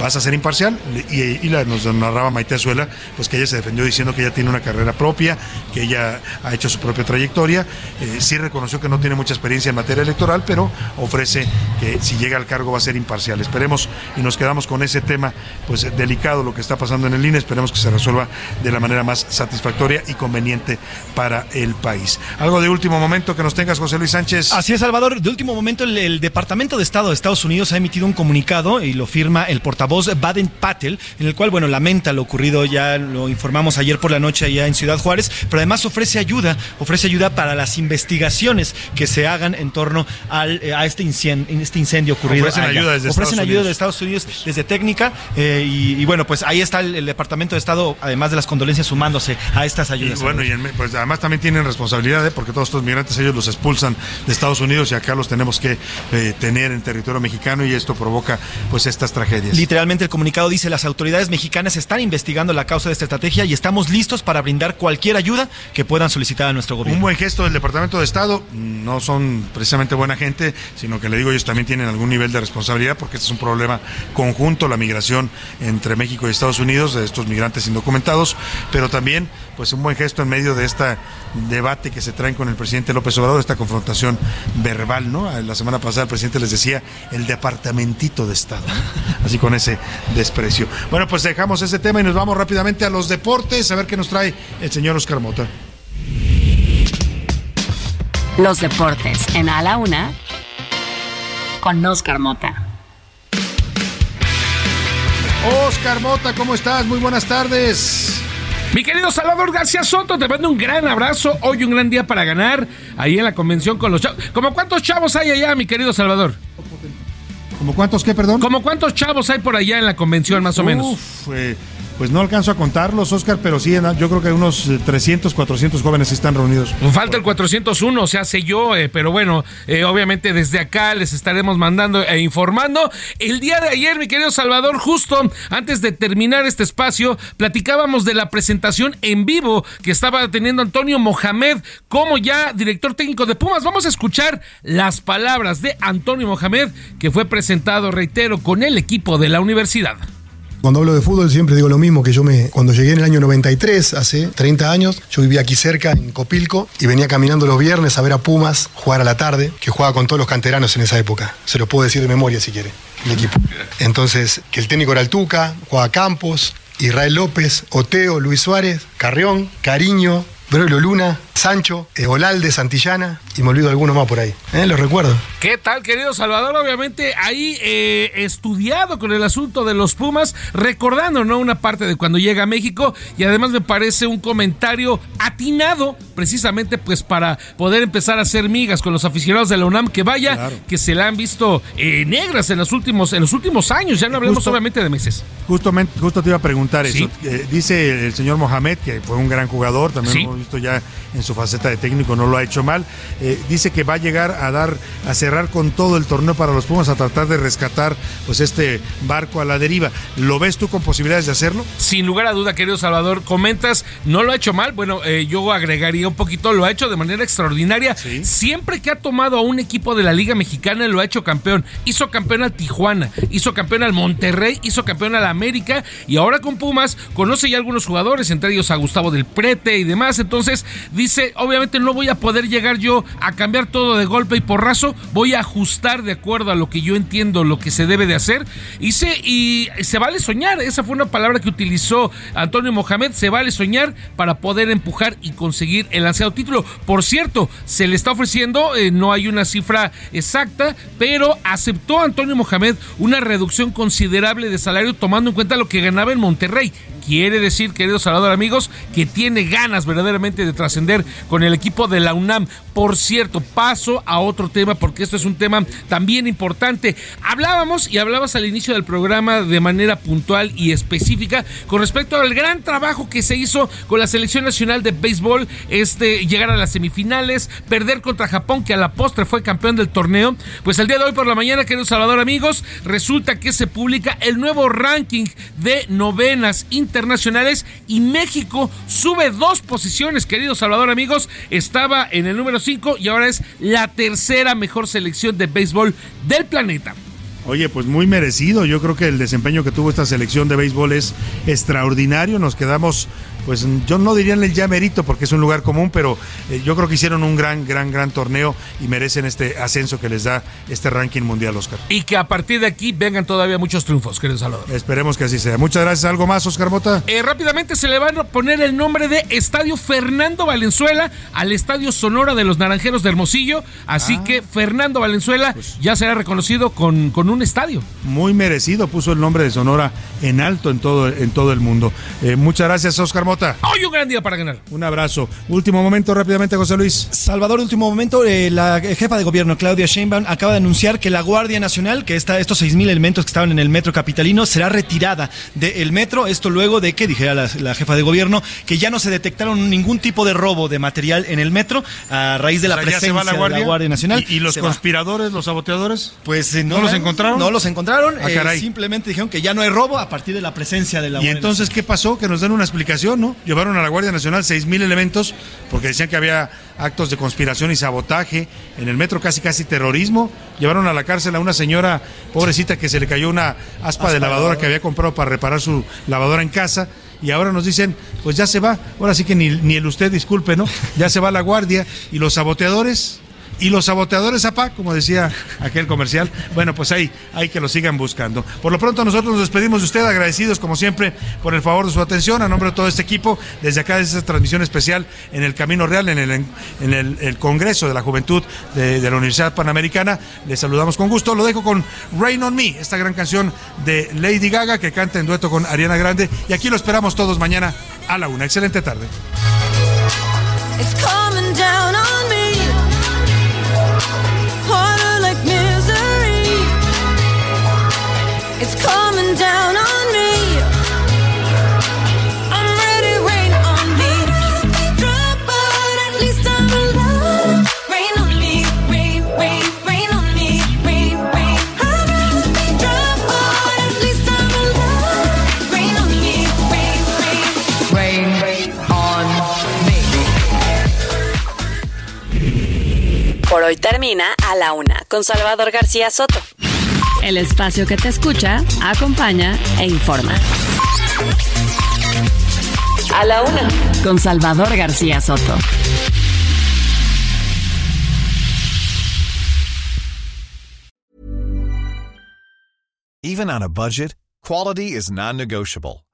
vas a ser imparcial. Y, la, nos narraba Maite Azuela, pues que ella se defendió diciendo que ella tiene una carrera propia, que ella ha hecho su propia trayectoria, eh, sí reconoció que no tiene mucha experiencia en materia electoral, pero ofrece que si llega al cargo va a ser imparcial. Esperemos y nos quedamos con ese tema, pues delicado lo que está pasando en el INE, esperemos que se resuelva de la manera más satisfactoria y conveniente para el país. Algo de último momento que nos tengas, José Luis Sánchez. Así es, Salvador. De último momento, el, el Departamento de Estado de Estados Unidos ha emitido un comunicado y lo firma el portavoz Baden Patel, en el cual, bueno, lamenta lo ocurrido, ya lo informamos ayer por la noche allá en Ciudad Juárez, pero además ofrece ayuda, ofrece ayuda para las investigaciones que se hagan en torno al, eh, a este incendio, este incendio ocurrido. Ofrecen allá. ayuda desde Ofrecen Estados ayuda Unidos. de Estados Unidos desde técnica eh, y, y bueno, pues ahí está el, el Departamento Departamento de Estado, además de las condolencias, sumándose a estas Y ayudas. bueno, y en- pues además también tienen responsabilidad, ¿eh? porque todos estos migrantes ellos los expulsan de Estados Unidos y acá los tenemos que eh, tener en territorio mexicano y esto provoca pues estas tragedias. Literalmente el comunicado dice las autoridades mexicanas están investigando la causa de esta estrategia y estamos listos para brindar cualquier ayuda que puedan solicitar a nuestro Un gobierno. buen gesto del Departamento de Estado, no son precisamente buena gente, sino que le digo, ellos también tienen algún nivel de responsabilidad porque este es un problema conjunto, la migración entre México y Estados Unidos, estos migrantes indocumentados, pero también pues un buen gesto en medio de este debate que se traen con el presidente López Obrador, esta confrontación verbal, ¿no? La semana pasada el presidente les decía el departamentito de Estado, así con ese desprecio. Bueno, pues dejamos ese tema y nos vamos rápidamente a los deportes, a ver qué nos trae el señor Oscar Mota. Los deportes en A la Una con Oscar Mota. Oscar Mota, ¿cómo estás? Muy buenas tardes. Mi querido Salvador García Soto, te mando un gran abrazo. Hoy un gran día para ganar ahí en la convención con los chavos. ¿Cómo cuántos chavos hay allá, mi querido Salvador? ¿Como cuántos qué, perdón? ¿Cómo cuántos chavos hay por allá en la convención, más o menos? Uf, eh, pues no alcanzo a contarlos, Oscar, pero sí, yo creo que unos eh, 300, 400 jóvenes están reunidos. Falta el 401, o sea, sé yo, eh, pero bueno, eh, obviamente desde acá les estaremos mandando e informando. El día de ayer, mi querido Salvador, justo antes de terminar este espacio, platicábamos de la presentación en vivo que estaba teniendo Antonio Mohamed como ya director técnico de Pumas. Vamos a escuchar las palabras de Antonio Mohamed, que fue presentado, reitero, con el equipo de la universidad. Cuando hablo de fútbol siempre digo lo mismo, que yo me, cuando llegué en el año 93, hace 30 años, yo vivía aquí cerca, en Copilco, y venía caminando los viernes a ver a Pumas jugar a la tarde, que jugaba con todos los canteranos en esa época. Se lo puedo decir de memoria si quiere, el equipo. Entonces, que el técnico era el Tuca, jugaba Campos, Israel López, Oteo, Luis Suárez, Carrión, Cariño, Broilo Luna, Sancho, eh, Olalde, Santillana, y me olvido alguno más por ahí. ¿Eh? Lo recuerdo. ¿Qué tal, querido Salvador? Obviamente ahí eh, estudiado con el asunto de los Pumas, recordando ¿no? una parte de cuando llega a México y además me parece un comentario atinado precisamente pues para poder empezar a hacer migas con los aficionados de la UNAM que vaya, que se la han visto eh, negras en los últimos en los últimos años, ya no hablemos Justo- solamente de meses. Justamente, justo te iba a preguntar Sí. eso. Eh, dice el señor Mohamed, que fue un gran jugador, también Sí. Hemos visto ya en su faceta de técnico, no lo ha hecho mal. Eh, dice que va a llegar a dar, a cerrar con todo el torneo para los Pumas, a tratar de rescatar pues este barco a la deriva. ¿Lo ves tú con posibilidades de hacerlo? Sin lugar a duda, querido Salvador, comentas, no lo ha hecho mal, bueno, eh, yo agregaría un poquito, lo ha hecho de manera extraordinaria. Siempre que ha tomado a un equipo de la Liga Mexicana, lo ha hecho campeón. Hizo campeón al Tijuana, hizo campeón al Monterrey, hizo campeón al América y ahora con Pumas conoce ya algunos jugadores, entre ellos a Gustavo del Prete y demás. Entonces dice, obviamente no voy a poder llegar yo a cambiar todo de golpe y porrazo, voy a ajustar de acuerdo a lo que yo entiendo, lo que se debe de hacer. Y se, y se vale soñar, esa fue una palabra que utilizó Antonio Mohamed, se vale soñar para poder empujar y conseguir el ansiado título. Por cierto, se le está ofreciendo, eh, no hay una cifra exacta, pero aceptó Antonio Mohamed una reducción considerable de salario tomando en cuenta lo que ganaba en Monterrey. Quiere decir, querido Salvador amigos, que tiene ganas verdaderamente de trascender con el equipo de la UNAM. Por cierto, paso a otro tema porque esto es un tema también importante. Hablábamos y hablabas al inicio del programa de manera puntual y específica con respecto al gran trabajo que se hizo con la selección nacional de béisbol, este llegar a las semifinales, perder contra Japón que a la postre fue campeón del torneo. Pues el día de hoy por la mañana, querido Salvador amigos, resulta que se publica el nuevo ranking de novenas internacionales y México sube dos posiciones, querido Salvador amigos, estaba en el número 5 y ahora es la tercera mejor selección de béisbol del planeta. Oye, pues muy merecido. Yo creo que el desempeño que tuvo esta selección de béisbol es extraordinario. Nos quedamos, pues yo no diría en el ya mérito porque es un lugar común, pero eh, yo creo que hicieron un gran, gran, gran torneo y merecen este ascenso que les da este ranking mundial, Oscar. Y que a partir de aquí vengan todavía muchos triunfos, querido Salvador. Esperemos que así sea. Muchas gracias. ¿Algo más, Oscar Mota? Eh, rápidamente se le va a poner el nombre de Estadio Fernando Valenzuela al Estadio Sonora de los Naranjeros de Hermosillo. Así que Fernando Valenzuela ya será reconocido con, con un estadio. Muy merecido. Puso el nombre de Sonora en alto en todo, en todo el mundo. Eh, muchas gracias, Oscar Mota. Mota. Hoy un gran día para ganar. Un abrazo. Último momento rápidamente, José Luis. Salvador, último momento, eh, la jefa de gobierno, Claudia Sheinbaum, acaba de anunciar que la Guardia Nacional, que está, estos 6.000 elementos que estaban en el metro capitalino, será retirada del metro. Esto luego de que, dijera la, la jefa de gobierno, que ya no se detectaron ningún tipo de robo de material en el metro a raíz de O la sea, ya presencia se va la de Guardia. la Guardia Nacional. ¿Y, y los va. conspiradores, los saboteadores? Pues eh, ¿No los encontraron? No los encontraron. Ah, eh, caray. simplemente dijeron que ya no hay robo a partir de la presencia de la ¿Y Guardia entonces qué pasó? Que nos den una explicación, ¿no? Llevaron a la Guardia Nacional 6.000 elementos porque decían que había actos de conspiración y sabotaje en el metro, casi casi terrorismo. Llevaron a la cárcel a una señora pobrecita que se le cayó una aspa, de lavadora que había comprado para reparar su lavadora en casa. Y ahora nos dicen, pues ya se va. Ahora sí que ni, el usted disculpe, ¿no? Ya se va la guardia. Y los saboteadores, y los saboteadores, apá, como decía aquel comercial, bueno, pues ahí hay que lo sigan buscando. Por lo pronto nosotros nos despedimos de usted, agradecidos como siempre por el favor de su atención, a nombre de todo este equipo, desde acá, desde esta transmisión especial en el Camino Real, en el, en el, Congreso de la Juventud de, de la Universidad Panamericana, les saludamos con gusto. Lo dejo con Rain on Me, esta gran canción de Lady Gaga que canta en dueto con Ariana Grande, y aquí lo esperamos todos mañana a la una. Excelente tarde. It's Por hoy termina A la Una con Salvador García Soto. El espacio que te escucha, acompaña e informa. A la Una. Con Salvador García Soto. Even on a budget, quality is non-negotiable.